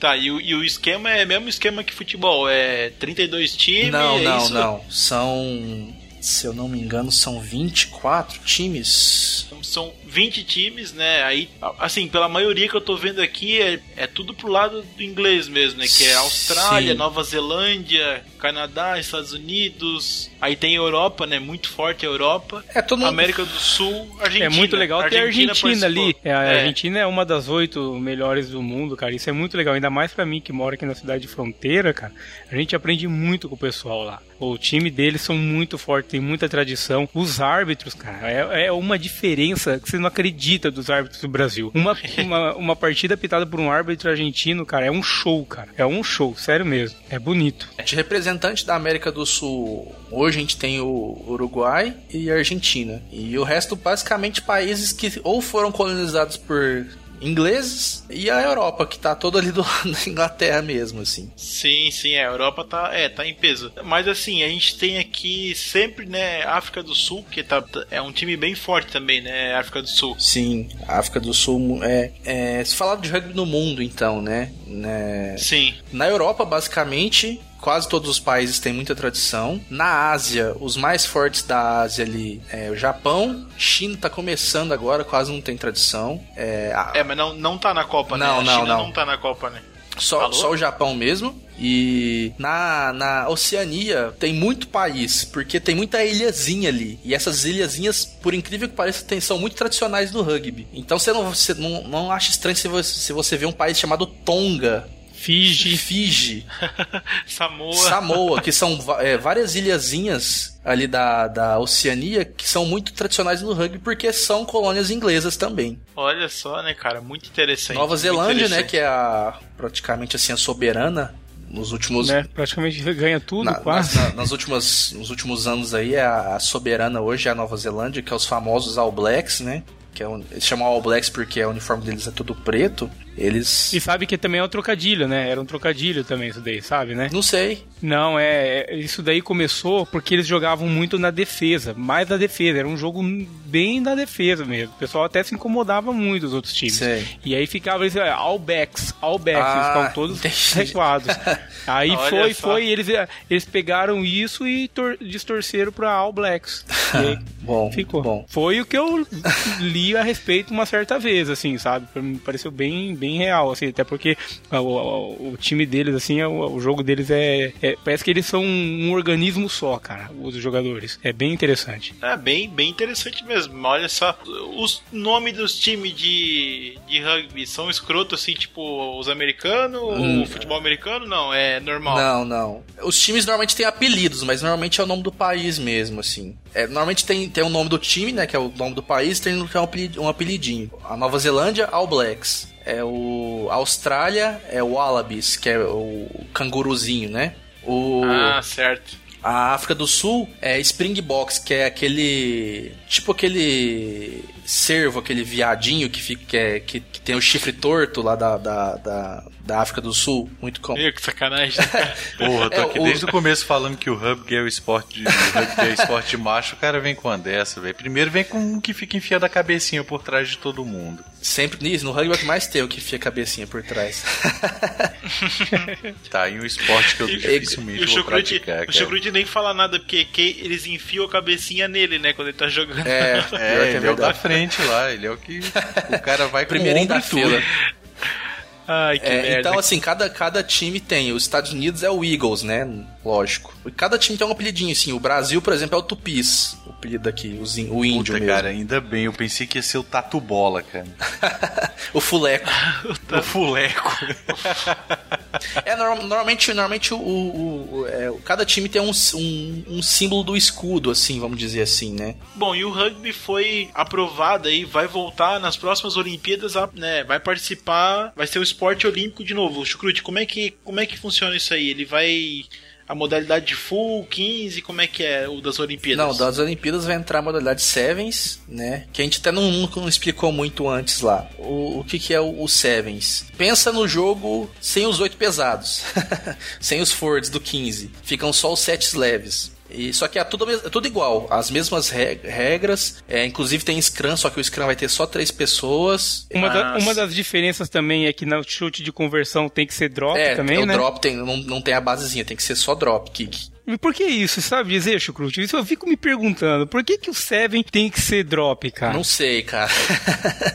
Tá, e o, e o esquema é mesmo esquema que futebol? É 32 times? Não, é não, isso? não. São, se eu não me engano, são 24 times. São 20 times, né? Aí, assim, pela maioria que eu tô vendo aqui, é, é tudo pro lado do inglês mesmo, né? Que é Austrália, Sim. Nova Zelândia, Canadá, Estados Unidos. Aí tem Europa, né? Muito forte a Europa. É todo mundo. América do Sul, Argentina. É muito legal ter a Argentina ali. É, a É. Argentina é uma das oito melhores do mundo, cara. Isso é muito legal. Ainda mais pra mim que moro aqui na cidade de fronteira, cara. A gente aprende muito com o pessoal lá. O time deles são muito forte, tem muita tradição. Os árbitros, cara, é, é uma diferença que você não acredita dos árbitros do Brasil. Uma, uma, uma partida pitada por um árbitro argentino, cara, é um show, cara. É um show, sério mesmo. É bonito. De representante da América do Sul, hoje a gente tem o Uruguai e a Argentina. E o resto, basicamente, países que ou foram colonizados por ingleses e a Europa, que tá todo ali do lado da Inglaterra mesmo, assim. Sim, sim, a Europa tá, é, tá em peso. Mas assim, a gente tem aqui sempre, né, África do Sul, que tá, é um time bem forte também, né, África do Sul. Sim, África do Sul é. é se falar de rugby no mundo, então, né? né Sim. na Europa, basicamente, quase todos os países têm muita tradição. Na Ásia, os mais fortes da Ásia ali é o Japão. China tá começando agora, quase não tem tradição. É, a- É, mas não, não tá na Copa, né? Não, A não, China não. não tá na Copa, né? Só, Falou? só o Japão mesmo. E na, na Oceania tem muito país, porque tem muita ilhazinha ali. E essas ilhazinhas, por incrível que pareça, tem- são muito tradicionais no rugby. Então você não, você não, não acha estranho se você, se você vê um país chamado Tonga. Fiji. Fiji, Samoa. Samoa, que são é, várias ilhazinhas ali da, da Oceania que são muito tradicionais no rugby porque são colônias inglesas também. Olha só, né, cara? Muito interessante. Nova Zelândia, né, interessante. que é a praticamente assim a soberana nos últimos Né? Praticamente ganha tudo, Na- quase. nas, na- nas últimas, nos últimos anos aí, a, a soberana hoje é a Nova Zelândia, que é os famosos All Blacks, né? Que é eles chamam All Blacks porque o uniforme deles é tudo preto. Eles. E sabe que também é um trocadilho, né? Era um trocadilho também isso daí, sabe, né? Não sei. Não, é, é- isso daí começou porque eles jogavam muito na defesa, mais na defesa, era um jogo bem na defesa mesmo. O pessoal até se incomodava muito os outros times. Sei. E aí ficava eles, é, all backs, all backs, Ah, ficavam todos recuados. Aí foi, só. foi, eles, eles pegaram isso e tor- distorceram pra all blacks. Bom, ficou. bom. Foi o que eu li a respeito uma certa vez, assim, sabe? Mim pareceu bem, bem real, assim, até porque o, o- o time deles, assim, é o, o jogo deles é, é- Parece que eles são um organismo só, cara, os jogadores. É bem interessante. É bem, bem interessante mesmo. Olha só, os nomes dos times de, de rugby são escrotos, assim, tipo os americanos, Hum. o futebol americano? Não, é normal. Não, não. Os times normalmente têm apelidos, mas normalmente é o nome do país mesmo, assim. É, normalmente tem, tem o nome do time, né? Que é o nome do país, tem um apelid- um apelidinho. A Nova Zelândia, All Blacks. É o. Austrália é o Wallabies, que é o canguruzinho, né? O. Ah, certo. A África do Sul é Springboks, que é aquele. Tipo aquele. Cervo, aquele viadinho que, fica, que, é- que, que tem o chifre torto lá da, da, da, da África do Sul. Muito comum. Meu, que sacanagem. cara. Porra, eu tô É, aqui o- desde o começo falando que o rugby é o esporte de, o é esporte de macho, o cara vem com uma dessa, velho. Primeiro vem com um que fica enfiando a cabecinha por trás de todo mundo. Sempre nisso, no rugby é o que mais tem, o que fica a cabecinha por trás. Tá aí um esporte que eu E dificilmente o vou Chucrute, praticar, o. Chucrute nem fala nada, porque que eles enfiam a cabecinha nele, né, quando ele tá jogando. É, que É, ele é o da verdade. Frente lá, ele é o que o cara vai ombro da fila. Ai, que É, merda. então, assim, cada, cada time tem. Os Estados Unidos é o Eagles, né? Lógico. E cada time tem um apelidinho, assim. O Brasil, por exemplo, é o Tupis. O apelido aqui, o, zin- o índio Puta, mesmo. cara, ainda bem, eu pensei que ia ser o Tatu Bola, cara. o Fuleco. O Fuleco. É, norm- normalmente, normalmente o, o- o- é, cada time tem um, um, um símbolo do escudo, assim, vamos dizer assim, né? Bom, e o rugby foi aprovado aí, vai voltar nas próximas Olimpíadas, a- né? Vai participar, vai ser o esporte olímpico de novo. Chucrute, como é que como é que funciona isso aí? Ele vai a modalidade full, 15, como é que é o das Olimpíadas? Não, das Olimpíadas vai entrar a modalidade Sevens, né? Que a gente até não, não explicou muito antes lá. O, o que, que é o, o Sevens? Pensa no jogo sem os oito pesados, sem os Fords do 15. Ficam só os sets leves. E, só que é tudo, é tudo igual, as mesmas reg- regras. É, inclusive tem Scrum, só que o Scrum vai ter só três pessoas. Uma, da- Mas- uma das diferenças também é que no chute de conversão tem que ser drop é, também, o né? drop tem, não, não tem a basezinha, tem que ser só drop kick. E por que isso, sabe dizer, Chucrute? Isso eu fico me perguntando. Por que, que o Seven tem que ser drop, cara? Não sei, cara.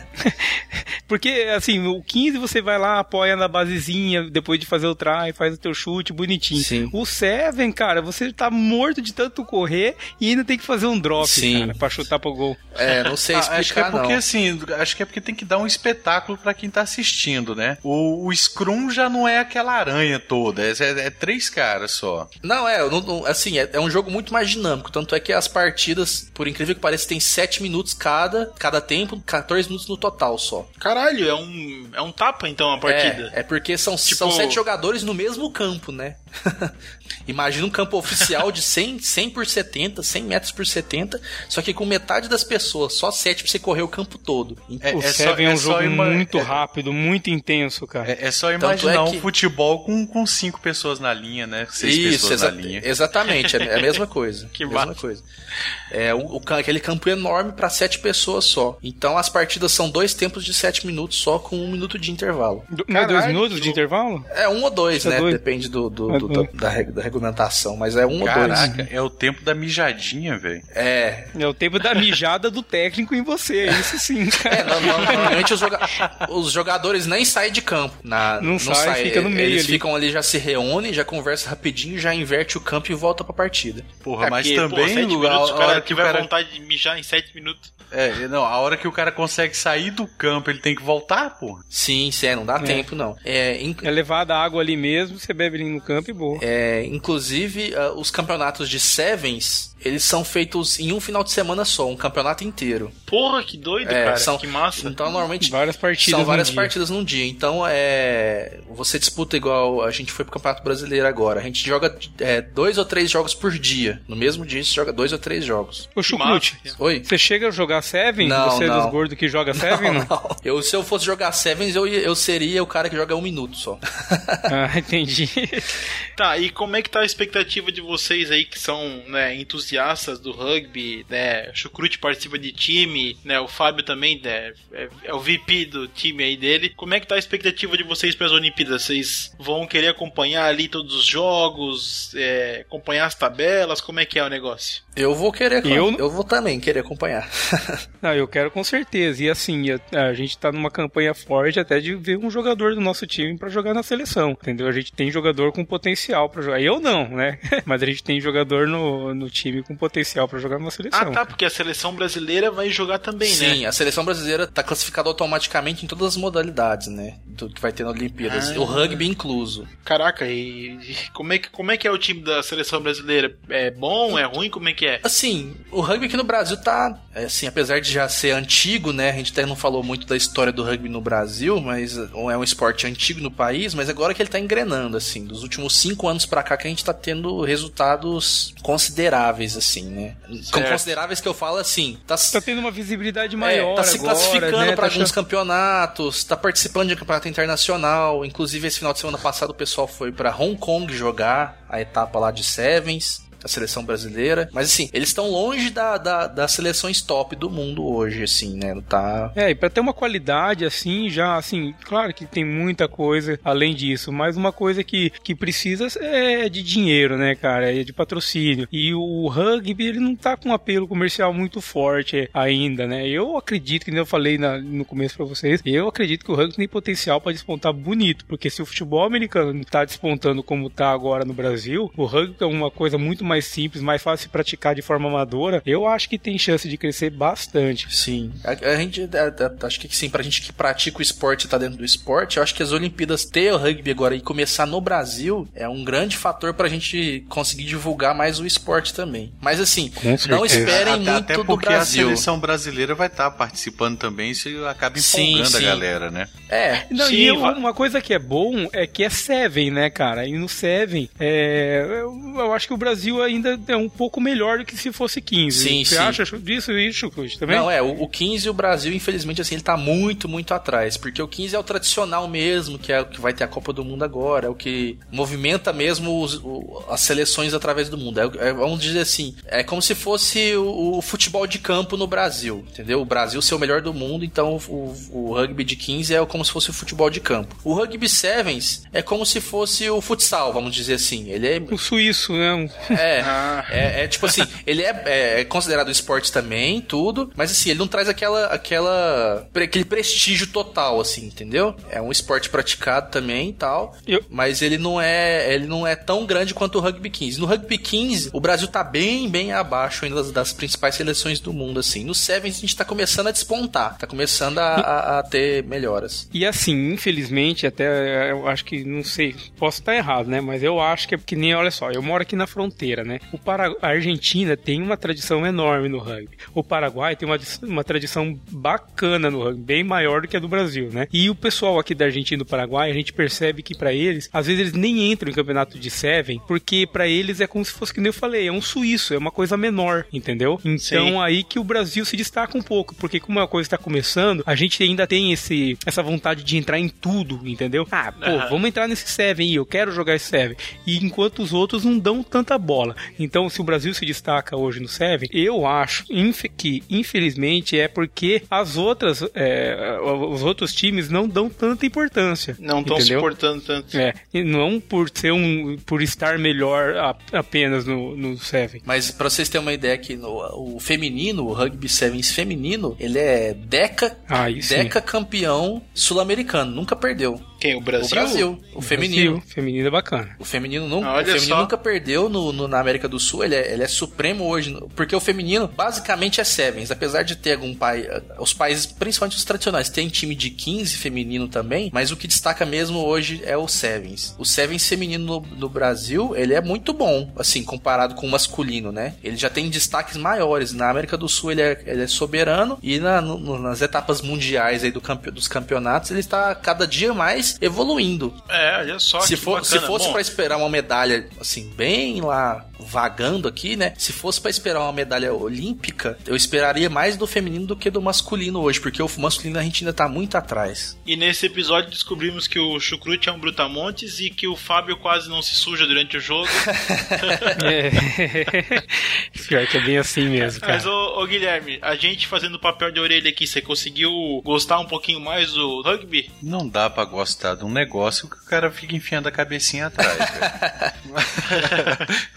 Porque, assim, o 15 você vai lá, apoia na basezinha, depois de fazer o try, faz o teu chute bonitinho. Sim. O Seven, cara, você tá morto de tanto correr e ainda tem que fazer um drop, Sim. cara, pra chutar pro gol. É, não sei Ah, explicar, acho que é porque não. assim, acho que é porque tem que dar um espetáculo pra quem tá assistindo, né? O, o Scrum já não é aquela aranha toda, é, é- é três caras só. Não, é, não- não- assim, é, é um jogo muito mais dinâmico. Tanto é que as partidas, por incrível que pareça, tem 7 minutos cada, cada tempo, 14 minutos no total só. Caralho, é um, é um tapa então a partida. É, é porque são, Tipo- são sete jogadores no mesmo campo, né? Imagina um campo oficial de 100, 100 por 70, 100 metros por 70, só que com metade das pessoas, só 7 pra você correr o campo todo. É, o é só- Seven é, é um só jogo ima- muito é- rápido, muito intenso, cara. É, é só imaginar é que- um futebol com, com cinco pessoas na linha, né? Seis Isso, pessoas exa- na linha. exatamente, é a mesma coisa. Que mesma massa. coisa. É o, o aquele campo enorme para sete pessoas só. Então as partidas são dois tempos de sete minutos só com um minuto de intervalo. Do- Não é dois Caralho, minutos de intervalo? É um ou dois, Isso é né? doido. Depende do, do- É do- da, da reg- da regulamentação, mas é um ou dois. Caraca, é o tempo da mijadinha, velho. É. É o tempo da mijada do técnico em você, isso sim, É, normalmente os, joga- os jogadores nem saem de campo. Na, Não sai, fica no meio Eles ali. ficam ali, já se reúnem, já conversam rapidinho, já inverte o campo e volta pra partida. Porra, É mas porque, pô, também sete o- minutos, o cara que tiver cara vontade de mijar em 7 minutos. É, não, a hora que o cara consegue sair do campo, ele tem que voltar, porra. Sim, sim, é, não dá tempo não. É, in- É levada água ali mesmo, você bebe ali no campo e boa. É, inclusive, ah, os campeonatos de Sevens, eles são feitos em um final de semana só, um campeonato inteiro. Porra, que doido, É, cara. são- Que massa. Então, normalmente, Várias partidas são num várias dia. partidas num dia. Então, é, você disputa igual a gente foi pro Campeonato Brasileiro agora. A gente joga é, dois ou três jogos por dia. No mesmo dia, você joga dois ou três jogos. Ô, Chucrute. Oi? você chega a jogar Seven? Não, você é dos não. gordos que joga Seven? Não, Não, Eu, se eu fosse jogar Sevens, eu, eu seria o cara que joga um minuto só. Ah, entendi. Tá, e como é que tá a expectativa de vocês aí que são né, entusiastas do rugby, né? O Chucrute participa de time, né? O Fábio também né, é, é o VP do time aí dele. Como é que tá a expectativa de vocês para as Olimpíadas? Vocês vão querer acompanhar ali todos os jogos, é, acompanhar as tabelas? Como é que é o negócio? Eu vou querer, Eu- eu vou também querer acompanhar. Não, eu quero com certeza. E assim, a, a gente tá numa campanha forte até de ver um jogador do nosso time pra jogar na seleção. Entendeu? A gente tem jogador com potencial pra jogar. Eu não, né? Mas a gente tem jogador no, no time com potencial pra jogar na seleção. Ah, tá, porque a seleção brasileira vai jogar também, né? Sim, a seleção brasileira tá classificada automaticamente em todas as modalidades, né? Do que vai ter na Olimpíadas. Ah. O rugby incluso. Caraca, e, como, é que, como é que é o time da seleção brasileira? É bom, é ruim? Como é que é? Assim, o rugby aqui no Brasil tá, é, assim, apesar de já ser antigo, né? A gente até não falou muito da história do rugby no Brasil, mas é um esporte antigo no país, mas agora que ele tá engrenando, assim, dos últimos cinco anos pra cá que a gente tá tendo resultados consideráveis, assim, né? Com Certo. consideráveis que eu falo assim, tá, Tá tendo uma visibilidade é, maior tá se agora, classificando né? pra Tá alguns cha- campeonatos, tá participando de campeonato internacional. Inclusive, esse final de semana passado o pessoal foi pra Hong Kong jogar a etapa lá de Sevens. A seleção brasileira. Mas assim, eles estão longe da, da- das seleções top do mundo hoje, assim, né? Não tá. É, e pra ter uma qualidade assim, já assim, claro que tem muita coisa além disso, mas uma coisa que, que precisa é de dinheiro, né, cara? É de patrocínio. E o rugby, ele não tá com um apelo comercial muito forte ainda, né? Eu acredito, que eu falei na- no começo pra vocês, eu acredito que o rugby tem potencial pra despontar bonito, porque se o futebol americano tá despontando como tá agora no Brasil, o rugby é uma coisa muito mais mais simples, mais fácil de praticar de forma amadora, eu acho que tem chance de crescer bastante. Sim. A, a gente, a- a- acho que sim, pra gente que pratica o esporte e tá dentro do esporte, eu acho que as Olimpíadas ter o rugby agora e começar no Brasil é um grande fator pra gente conseguir divulgar mais o esporte também. Mas assim, não esperem até, muito até do porque a Brasil. seleção brasileira vai estar participando também, isso acaba Sim, empolgando a sim. galera, né? É, Não, Sim, e eu- uma coisa que é bom é que é Seven, né, cara? E no Seven, é, eu, eu acho que o Brasil ainda é um pouco melhor do que se fosse 15. Sim, Você sim. acha disso, isso, Cruz, também? Não, é, o, o 15 o Brasil, infelizmente, assim, ele tá muito, muito atrás. Porque o 15 é o tradicional mesmo, que é o que vai ter a Copa do Mundo agora, é o que movimenta mesmo os- o- as seleções através do mundo. É, é, vamos dizer assim, é como se fosse o, o futebol de campo no Brasil, entendeu? O Brasil ser o melhor do mundo, então o, o rugby de 15 é como se fosse o futebol de campo. O rugby sevens é como se fosse o futsal, vamos dizer assim. Ele é O suíço, né? É, Ah. é, é tipo assim, ele é, é- é considerado esporte também, tudo, mas assim, ele não traz aquela, aquela, aquele prestígio total, assim, entendeu? É um esporte praticado também e tal, Eu- mas ele não é, ele não é tão grande quanto o rugby 15. No rugby 15, o Brasil tá bem, bem abaixo ainda das, das principais seleções do mundo, assim. No Sevens a gente tá começando a despontar, tá começando a, a- a ter melhoras. E assim, infelizmente, até eu acho que, não sei, posso estar errado, né? Mas eu acho que é porque nem, olha só, eu moro aqui na fronteira, né? O Para... A Argentina tem uma tradição enorme no rugby. O Paraguai tem uma, uma tradição bacana no rugby, bem maior do que a do Brasil, né? E o pessoal aqui da Argentina e do Paraguai, a gente percebe que pra eles, às vezes eles nem entram em campeonato de Seven, porque pra eles é como se fosse, que nem eu falei, é um suíço, é uma coisa menor, entendeu? Então Sim. aí que o Brasil se destaca um pouco, porque como a coisa está começando, a gente ainda tem esse, essa vontade de entrar em tudo, entendeu? Ah, pô, Aham. vamos entrar nesse Seven aí, eu quero jogar esse Seven. E enquanto os outros não dão tanta bola. Então, se o Brasil se destaca hoje no Seven, eu acho que, infelizmente, é porque as outras, é, os outros times não dão tanta importância. Não estão se importando tanto. É, e não por ser um, por estar melhor a- apenas no, no Seven. Mas pra vocês terem uma ideia aqui, no, o feminino, o rugby sevens feminino, ele é deca, sim. deca campeão sul-americano, nunca perdeu. Quem? O Brasil? O Brasil, o feminino. Brasil, feminino é bacana. O feminino, nunca, Olha o feminino só. nunca perdeu no, no- na América do Sul, ele é, ele é supremo hoje, porque o feminino basicamente é sevens, apesar de ter algum pai, os países, principalmente os tradicionais, tem time de 15 feminino também, mas o que destaca mesmo hoje é o sevens. O sevens feminino no, no Brasil, ele é muito bom, assim, comparado com o masculino, né? Ele já tem destaques maiores, na América do Sul ele é, ele é soberano e na- no- nas etapas mundiais aí do campe, dos campeonatos ele está cada dia mais evoluindo. É, olha só. Se, que for, se fosse pra esperar uma medalha, assim, bem lá vagando aqui, né? Se fosse pra esperar uma medalha olímpica, eu esperaria mais do feminino do que do masculino hoje, porque o masculino a gente ainda tá muito atrás. E nesse episódio descobrimos que o Chucrute é um brutamontes e que o Fábio quase não se suja durante o jogo. É. Pior que é bem assim mesmo, cara. Mas, ô, ô, Guilherme, a gente fazendo papel de orelha aqui, você conseguiu gostar um pouquinho mais do rugby? Não dá pra gostar de um negócio que o cara fica enfiando a cabecinha atrás.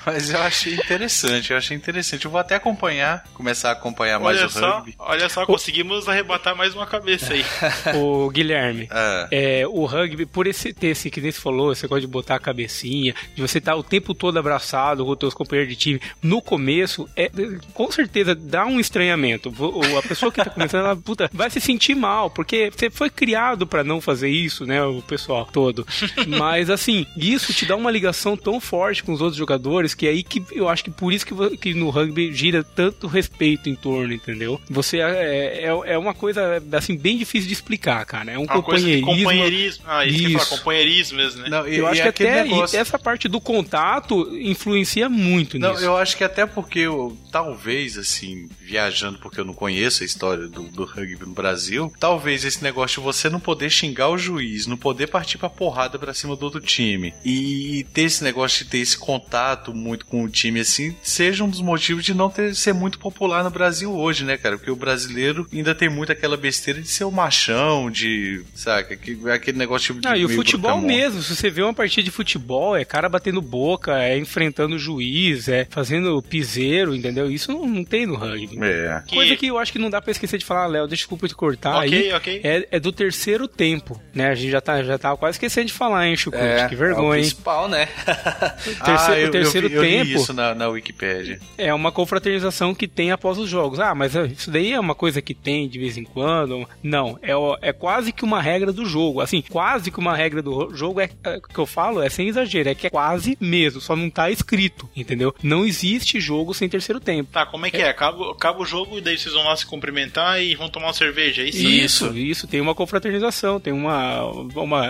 Mas eu achei interessante, eu achei interessante. Eu vou até acompanhar, começar a acompanhar mais Olha o só, rugby. olha só, conseguimos arrebatar mais uma cabeça aí. O Guilherme, Ah, é, o rugby, por esse ter esse que nem você falou, você gosta de botar a cabecinha, de você estar o tempo todo abraçado com os teus companheiros de time, no começo, é, com certeza dá um estranhamento. A pessoa que tá começando, ela, puta, vai se sentir mal, porque você foi criado pra não fazer isso, né, o pessoal todo. Mas assim, isso te dá uma ligação tão forte com os outros jogadores que é aí que eu acho que por isso que, que no rugby gira tanto respeito em torno, entendeu? Você é, é, é uma coisa assim bem difícil de explicar, cara. É um Uma coisa de companheirismo. companheirismo. Ah, isso, que eu ia falar, Isso. companheirismo mesmo, né? não, e, Eu acho e que até negócio... essa parte do contato influencia muito Não, nisso. eu acho que até porque eu, talvez, assim, viajando, porque eu não conheço a história do, do rugby no Brasil, talvez esse negócio de você não poder xingar o juiz, não poder partir pra porrada pra cima do outro time e ter esse negócio de ter esse contato muito com o time, assim, seja um dos motivos de não ter, ser muito popular no Brasil hoje, né, cara? Porque o brasileiro ainda tem muito aquela besteira de ser o machão, de, saca, que- aquele negócio de Ah, e o futebol mesmo, se você vê uma partida de futebol, é cara batendo boca, é enfrentando o juiz, é fazendo piseiro, entendeu? Isso não, não tem no rugby. É. Que- Coisa que eu acho que não dá pra esquecer de falar, Léo, desculpa te cortar Ok, aí. ok. É, é do terceiro tempo, né? A gente já tá, já tava quase esquecendo de falar, hein, Chucrute? É, que é o vergonha, hein? principal, né? O terceiro, ah, eu, o terceiro eu, vi- eu li tempo isso na, na Wikipédia. é uma confraternização que tem após os jogos. Ah, mas isso daí é uma coisa que tem de vez em quando. Não, é, é quase que uma regra do jogo. Assim, quase que uma regra do jogo é, é que eu falo, é sem exagero, é que é quase mesmo, só não tá escrito, entendeu? Não existe jogo sem terceiro tempo. Tá, como é que é? Acaba, acaba o jogo e daí vocês vão lá se cumprimentar e vão tomar uma cerveja, é isso? Isso, isso, tem uma confraternização, tem uma, uma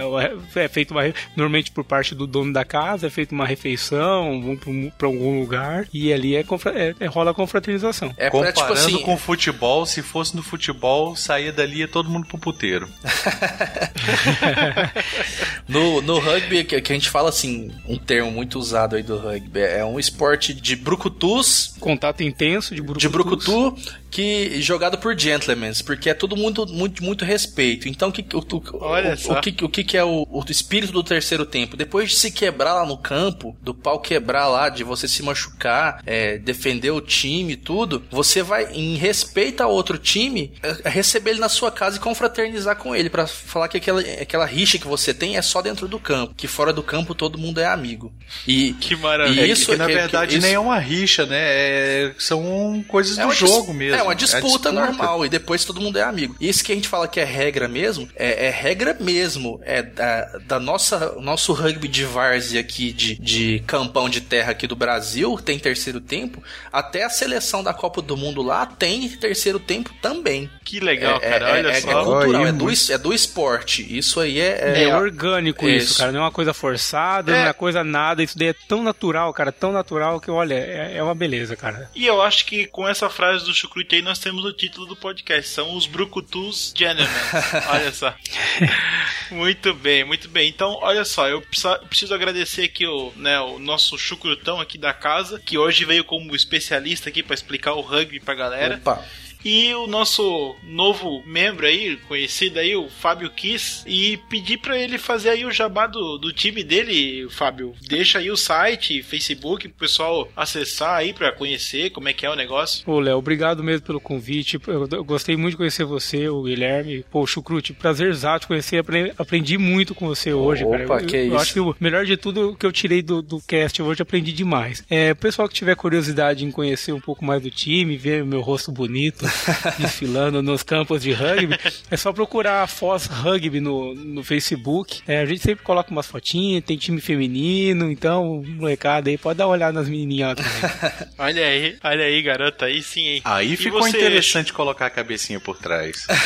é feito uma normalmente por parte do dono da casa, é feita uma refeição, vão pra pra algum lugar e ali é, é- é- rola a confraternização. É pra, Comparando tipo assim, com o futebol, se fosse no futebol, saía dali ia todo mundo pro puteiro. No, no rugby, que, que a gente fala assim, um termo muito usado aí do rugby, é um esporte de brucutus, Contato intenso de brucutus. de brucutu, que jogado por gentlemen, porque é todo mundo muito, muito respeito. Então, o que, o, o, Olha o, só. o que, o que é o, o espírito do terceiro tempo? Depois de se quebrar lá no campo, do pau quebrar lá, de você se machucar, é, defender o time e tudo, você vai, em respeito a outro time, é, receber ele na sua casa e confraternizar com ele, pra falar que aquela, aquela rixa que você tem é só dentro do campo, que fora do campo todo mundo é amigo. E, Que maravilha. e É isso que, na que- verdade isso- nem é uma rixa, né? É- são coisas É do jogo mesmo. É uma disputa, disputa. normal e depois todo mundo é amigo. Isso que a gente fala que é regra mesmo, é, é regra mesmo. É da, da nossa nosso rugby de várzea aqui, de, de campão de terra aqui do Brasil, tem terceiro tempo, até a seleção da Copa do Mundo lá tem terceiro tempo também. Que legal, é, cara. é, Olha é, só. é cultural, é do, é do esporte. Isso aí é. É, é- orgânico é isso, isso. cara. Não é uma coisa forçada, É. não é coisa nada. Isso daí é tão natural, cara. Tão natural que, olha, é, é uma beleza, cara. E eu acho que com essa frase do Chucrute aí nós temos o título do podcast. São os Brucutus Gentlemen. olha só. muito bem, muito bem. Então, olha só, eu preciso agradecer aqui o, né, o nosso chucrutão aqui da casa, que hoje veio como especialista aqui pra explicar o rugby pra galera. Opa. E o nosso novo membro aí, conhecido aí, o Fábio Kiss, e pedir pra ele fazer aí o jabá do, do time dele, Fábio. Deixa aí o site, Facebook, pro pessoal acessar aí pra conhecer como é que é o negócio. Ô, Léo, obrigado mesmo pelo convite. Eu, eu gostei muito de conhecer você, o Guilherme. Pô, Chucrute, prazer exato conhecer. Apre- Aprendi muito com você hoje, Opa, cara. Eu, que eu isso. acho que o melhor de tudo que eu tirei do, do cast hoje, aprendi demais. É, pessoal que tiver curiosidade em conhecer um pouco mais do time, ver meu rosto bonito desfilando nos campos de rugby, é só procurar a Foz Rugby no, no Facebook. É, a gente sempre coloca umas fotinhas, tem time feminino, então, molecada aí, pode dar uma olhada nas menininhas lá também. Olha aí, olha aí, garota, aí sim, hein? Aí E ficou você, interessante colocar a cabecinha por trás.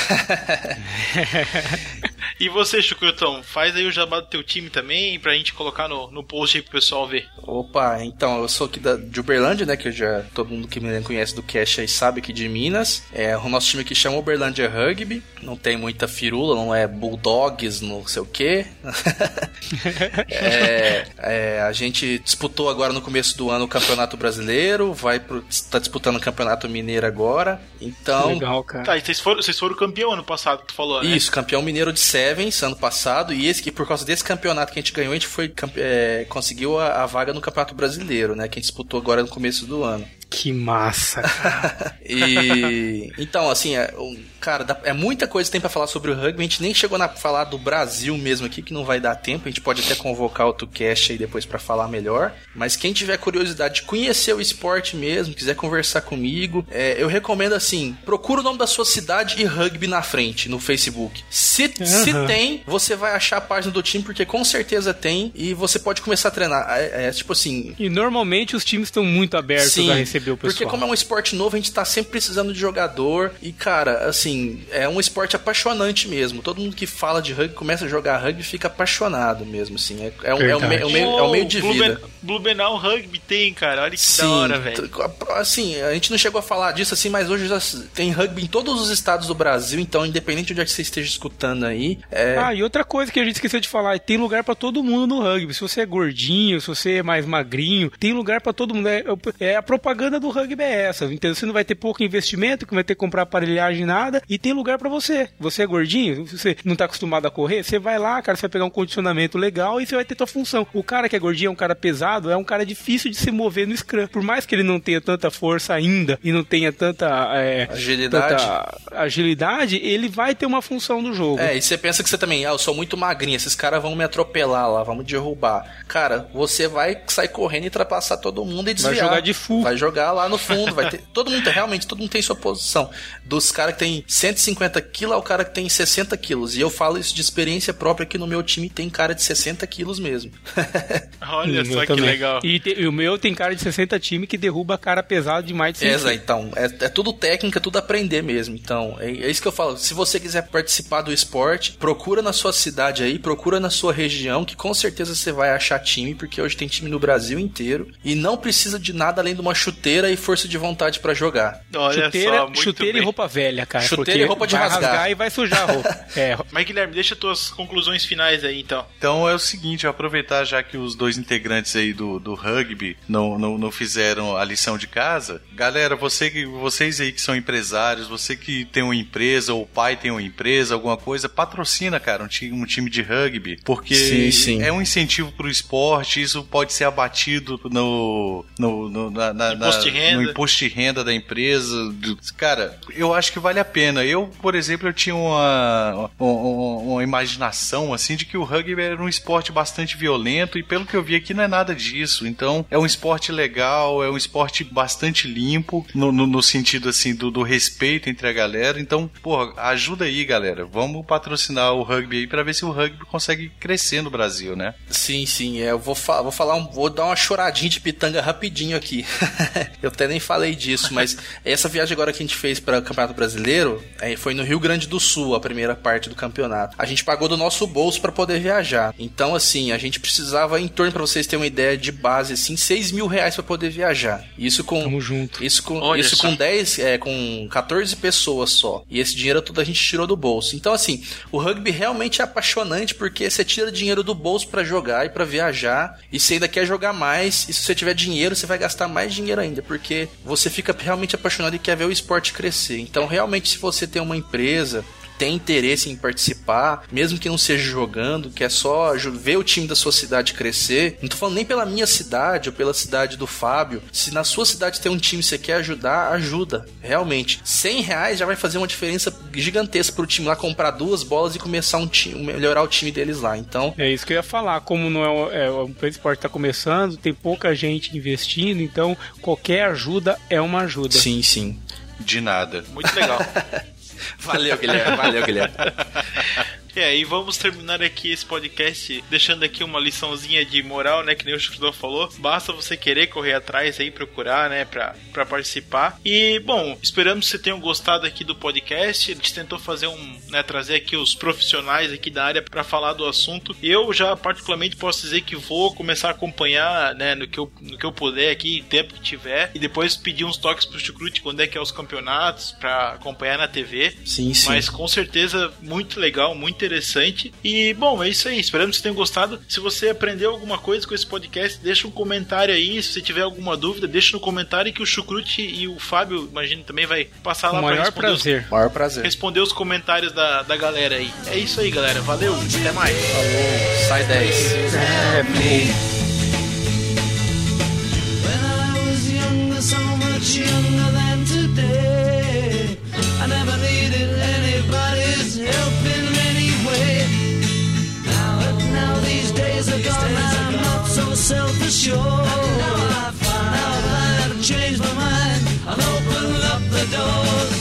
E você, Chucrutão, faz aí o jabá do teu time também, pra gente colocar no, no post aí pro pessoal ver. Opa, então, eu sou aqui da, de Uberlândia, né? Que eu já todo mundo que me conhece do Cash aí sabe aqui de Minas. É, o nosso time aqui chama Uberlândia Rugby. Não tem muita firula, não é Bulldogs, não sei o quê. é, é, a gente disputou agora no começo do ano o Campeonato Brasileiro, vai pro, tá disputando o Campeonato Mineiro agora. Então, Legal, cara. Tá, e vocês foram, vocês foram campeão ano passado, tu falou, né? isso, campeão mineiro de Sevens ano passado. E esse que por causa desse campeonato que a gente ganhou, a gente foi é, conseguiu a, a vaga no Campeonato Brasileiro, né? Que a gente disputou agora no começo do ano. Que massa, cara. E então, assim, é, cara, é muita coisa que tem pra falar sobre o rugby. A gente nem chegou a falar do Brasil mesmo aqui, que não vai dar tempo. A gente pode até convocar outro cast aí depois pra falar melhor. Mas quem tiver curiosidade de conhecer o esporte mesmo, quiser conversar comigo, é, eu recomendo assim: procura o nome da sua cidade e rugby na frente no Facebook. Se, se Aham. tem, você vai achar a página do time, porque com certeza tem, e você pode começar a treinar. É, é, tipo assim, E normalmente os times estão muito abertos a receber o pessoal. porque como é um esporte novo, a gente tá sempre precisando de jogador. E, cara, assim, é um esporte apaixonante mesmo. Todo mundo que fala de rugby, começa a jogar rugby fica apaixonado mesmo, assim. É, é um, é um me- é um meio, é um meio de Blue vida. Ben- Blumenau Rugby tem, cara. Olha que Sim, da hora, velho. assim, a gente não chegou a falar disso assim, mas hoje tem rugby em todos os estados do Brasil, então independente de onde é que você esteja escutando aí, é, Ah, e outra coisa que a gente esqueceu de falar, tem lugar pra todo mundo no rugby. Se você é gordinho, se você é mais magrinho, tem lugar pra todo mundo. É, é a propaganda do rugby é essa. Então você não vai ter pouco investimento, que vai ter que comprar aparelhagem nada, e tem lugar pra você. Você é gordinho, você não tá acostumado a correr, você vai lá, cara, você vai pegar um condicionamento legal e você vai ter tua função. O cara que é gordinho é um cara pesado, é um cara difícil de se mover no scrum. Por mais que ele não tenha tanta força ainda e não tenha tanta é, Agilidade. tanta agilidade, ele vai ter uma função do jogo. É, e você pensa que você também, ah, eu sou muito magrinho, esses caras vão me atropelar lá, vão me derrubar. Cara, você vai sair correndo e ultrapassar todo mundo e desviar. Vai jogar de full. Vai jogar lá no fundo, vai ter. Todo mundo, realmente, todo mundo tem sua posição. Dos caras que tem 150 quilos ao cara que tem 60 quilos. E eu falo isso de experiência própria que no meu time tem cara de 60 quilos mesmo. Olha O só que também. legal. E, te- e o meu tem cara de 60 time que derruba cara pesado de mais de 100 Exato, então, é, é tudo técnica, tudo aprender mesmo. Então, é, é isso que eu falo. Se você quiser participar do esporte, procura na sua cidade aí, procura na sua região, que com certeza você vai achar time, porque hoje tem time no Brasil inteiro. E não precisa de nada além de uma chuteira e força de vontade pra jogar. Olha chuteira, só, muito chuteira bem. e roupa velha, cara. Chuteira e roupa de vai rasgar. e vai sujar a roupa. É, Mas Guilherme, deixa tuas conclusões finais aí então. Então é o seguinte, aproveitar já que os dois integrantes aí do, do rugby não, não, não fizeram a lição de casa. Galera, você que, vocês aí que são empresários, você que tem uma empresa, ou o pai tem uma empresa, alguma coisa, patrocina, cara, um time, um time de rugby. Porque Sim, sim. é um incentivo pro esporte, isso pode ser abatido no, no, no, na- na- na- Imposto de renda. no imposto de renda da empresa. Cara, eu acho que vale a pena. Eu, por exemplo, eu tinha uma, uma, uma imaginação assim de que o rugby era um esporte bastante violento e pelo que eu vi aqui não é nada disso. Então é um esporte legal, é um esporte bastante limpo no, no, no sentido assim do, do respeito entre a galera. Então, porra, ajuda aí, galera. Vamos patrocinar o rugby aí pra ver se o rugby consegue crescer no Brasil, né? Sim, sim, é, eu vou, fa vou falar, um- vou dar uma choradinha de pitanga rapidinho aqui. eu até nem falei disso, mas essa viagem agora que a gente fez para o Campeonato Brasileiro é, foi no Rio Grande do Sul, a primeira parte do campeonato. A gente pagou do nosso bolso para poder viajar. Então, assim, a gente precisava, em torno, para vocês terem uma ideia de base, assim, 6 mil reais para poder viajar. Isso com. tamo junto. Isso com, Olha isso só. com 10, é, com 14 pessoas só. E esse dinheiro todo a gente tirou do bolso. Então, assim, o rugby realmente é apaixonante porque você tira dinheiro do bolso pra jogar e pra viajar. E você ainda quer jogar mais. E se você tiver dinheiro, você vai gastar mais dinheiro ainda. Porque você fica realmente apaixonado e quer ver o esporte crescer. Então, realmente, se você tem uma empresa tem interesse em participar, mesmo que não seja jogando, que é só ver o time da sua cidade crescer. Não tô falando nem pela minha cidade ou pela cidade do Fábio. Se na sua cidade tem um time que você quer ajudar, ajuda. Realmente. 100 reais já vai fazer uma diferença gigantesca pro time lá comprar duas bolas e começar um time, melhorar o time deles lá. Então, É isso que eu ia falar. Como não é, o- é, o esporte está começando, tem pouca gente investindo, então qualquer ajuda é uma ajuda. sim, sim. De nada. Muito legal. Valeu, Guilherme. Valeu, Guilherme. É, e vamos terminar aqui esse podcast deixando aqui uma liçãozinha de moral, né? Que nem o Chucridor falou. Basta você querer correr atrás aí, procurar, né? Pra, pra participar. E, bom, esperamos que vocês tenham gostado aqui do podcast. A gente tentou fazer um, né? Trazer aqui os profissionais aqui da área pra falar do assunto. Eu já, particularmente, posso dizer que vou começar a acompanhar, né? No que eu, no que eu puder aqui, tempo que tiver. E depois pedir uns toques pro Chucrute quando é que é os campeonatos pra acompanhar na TV. Sim, sim. Mas com certeza muito legal, muito interessante. E bom, é isso aí. Esperamos que vocês tenham gostado. Se você aprendeu alguma coisa com esse podcast, deixa um comentário aí. Se você tiver alguma dúvida, deixa no comentário que o Chucrute e o Fábio, imagino, também vai passar lá o pra maior responder os, prazer. Maior prazer. responder os comentários da, da galera aí. É isso aí, galera. Valeu, até mais. Sai 10. When I was younger, so much younger than today, I never needed anybody's help. now these days are these gone, days I'm gone. not so self-assured. Now I've, now I've changed my mind, I'll open up the door.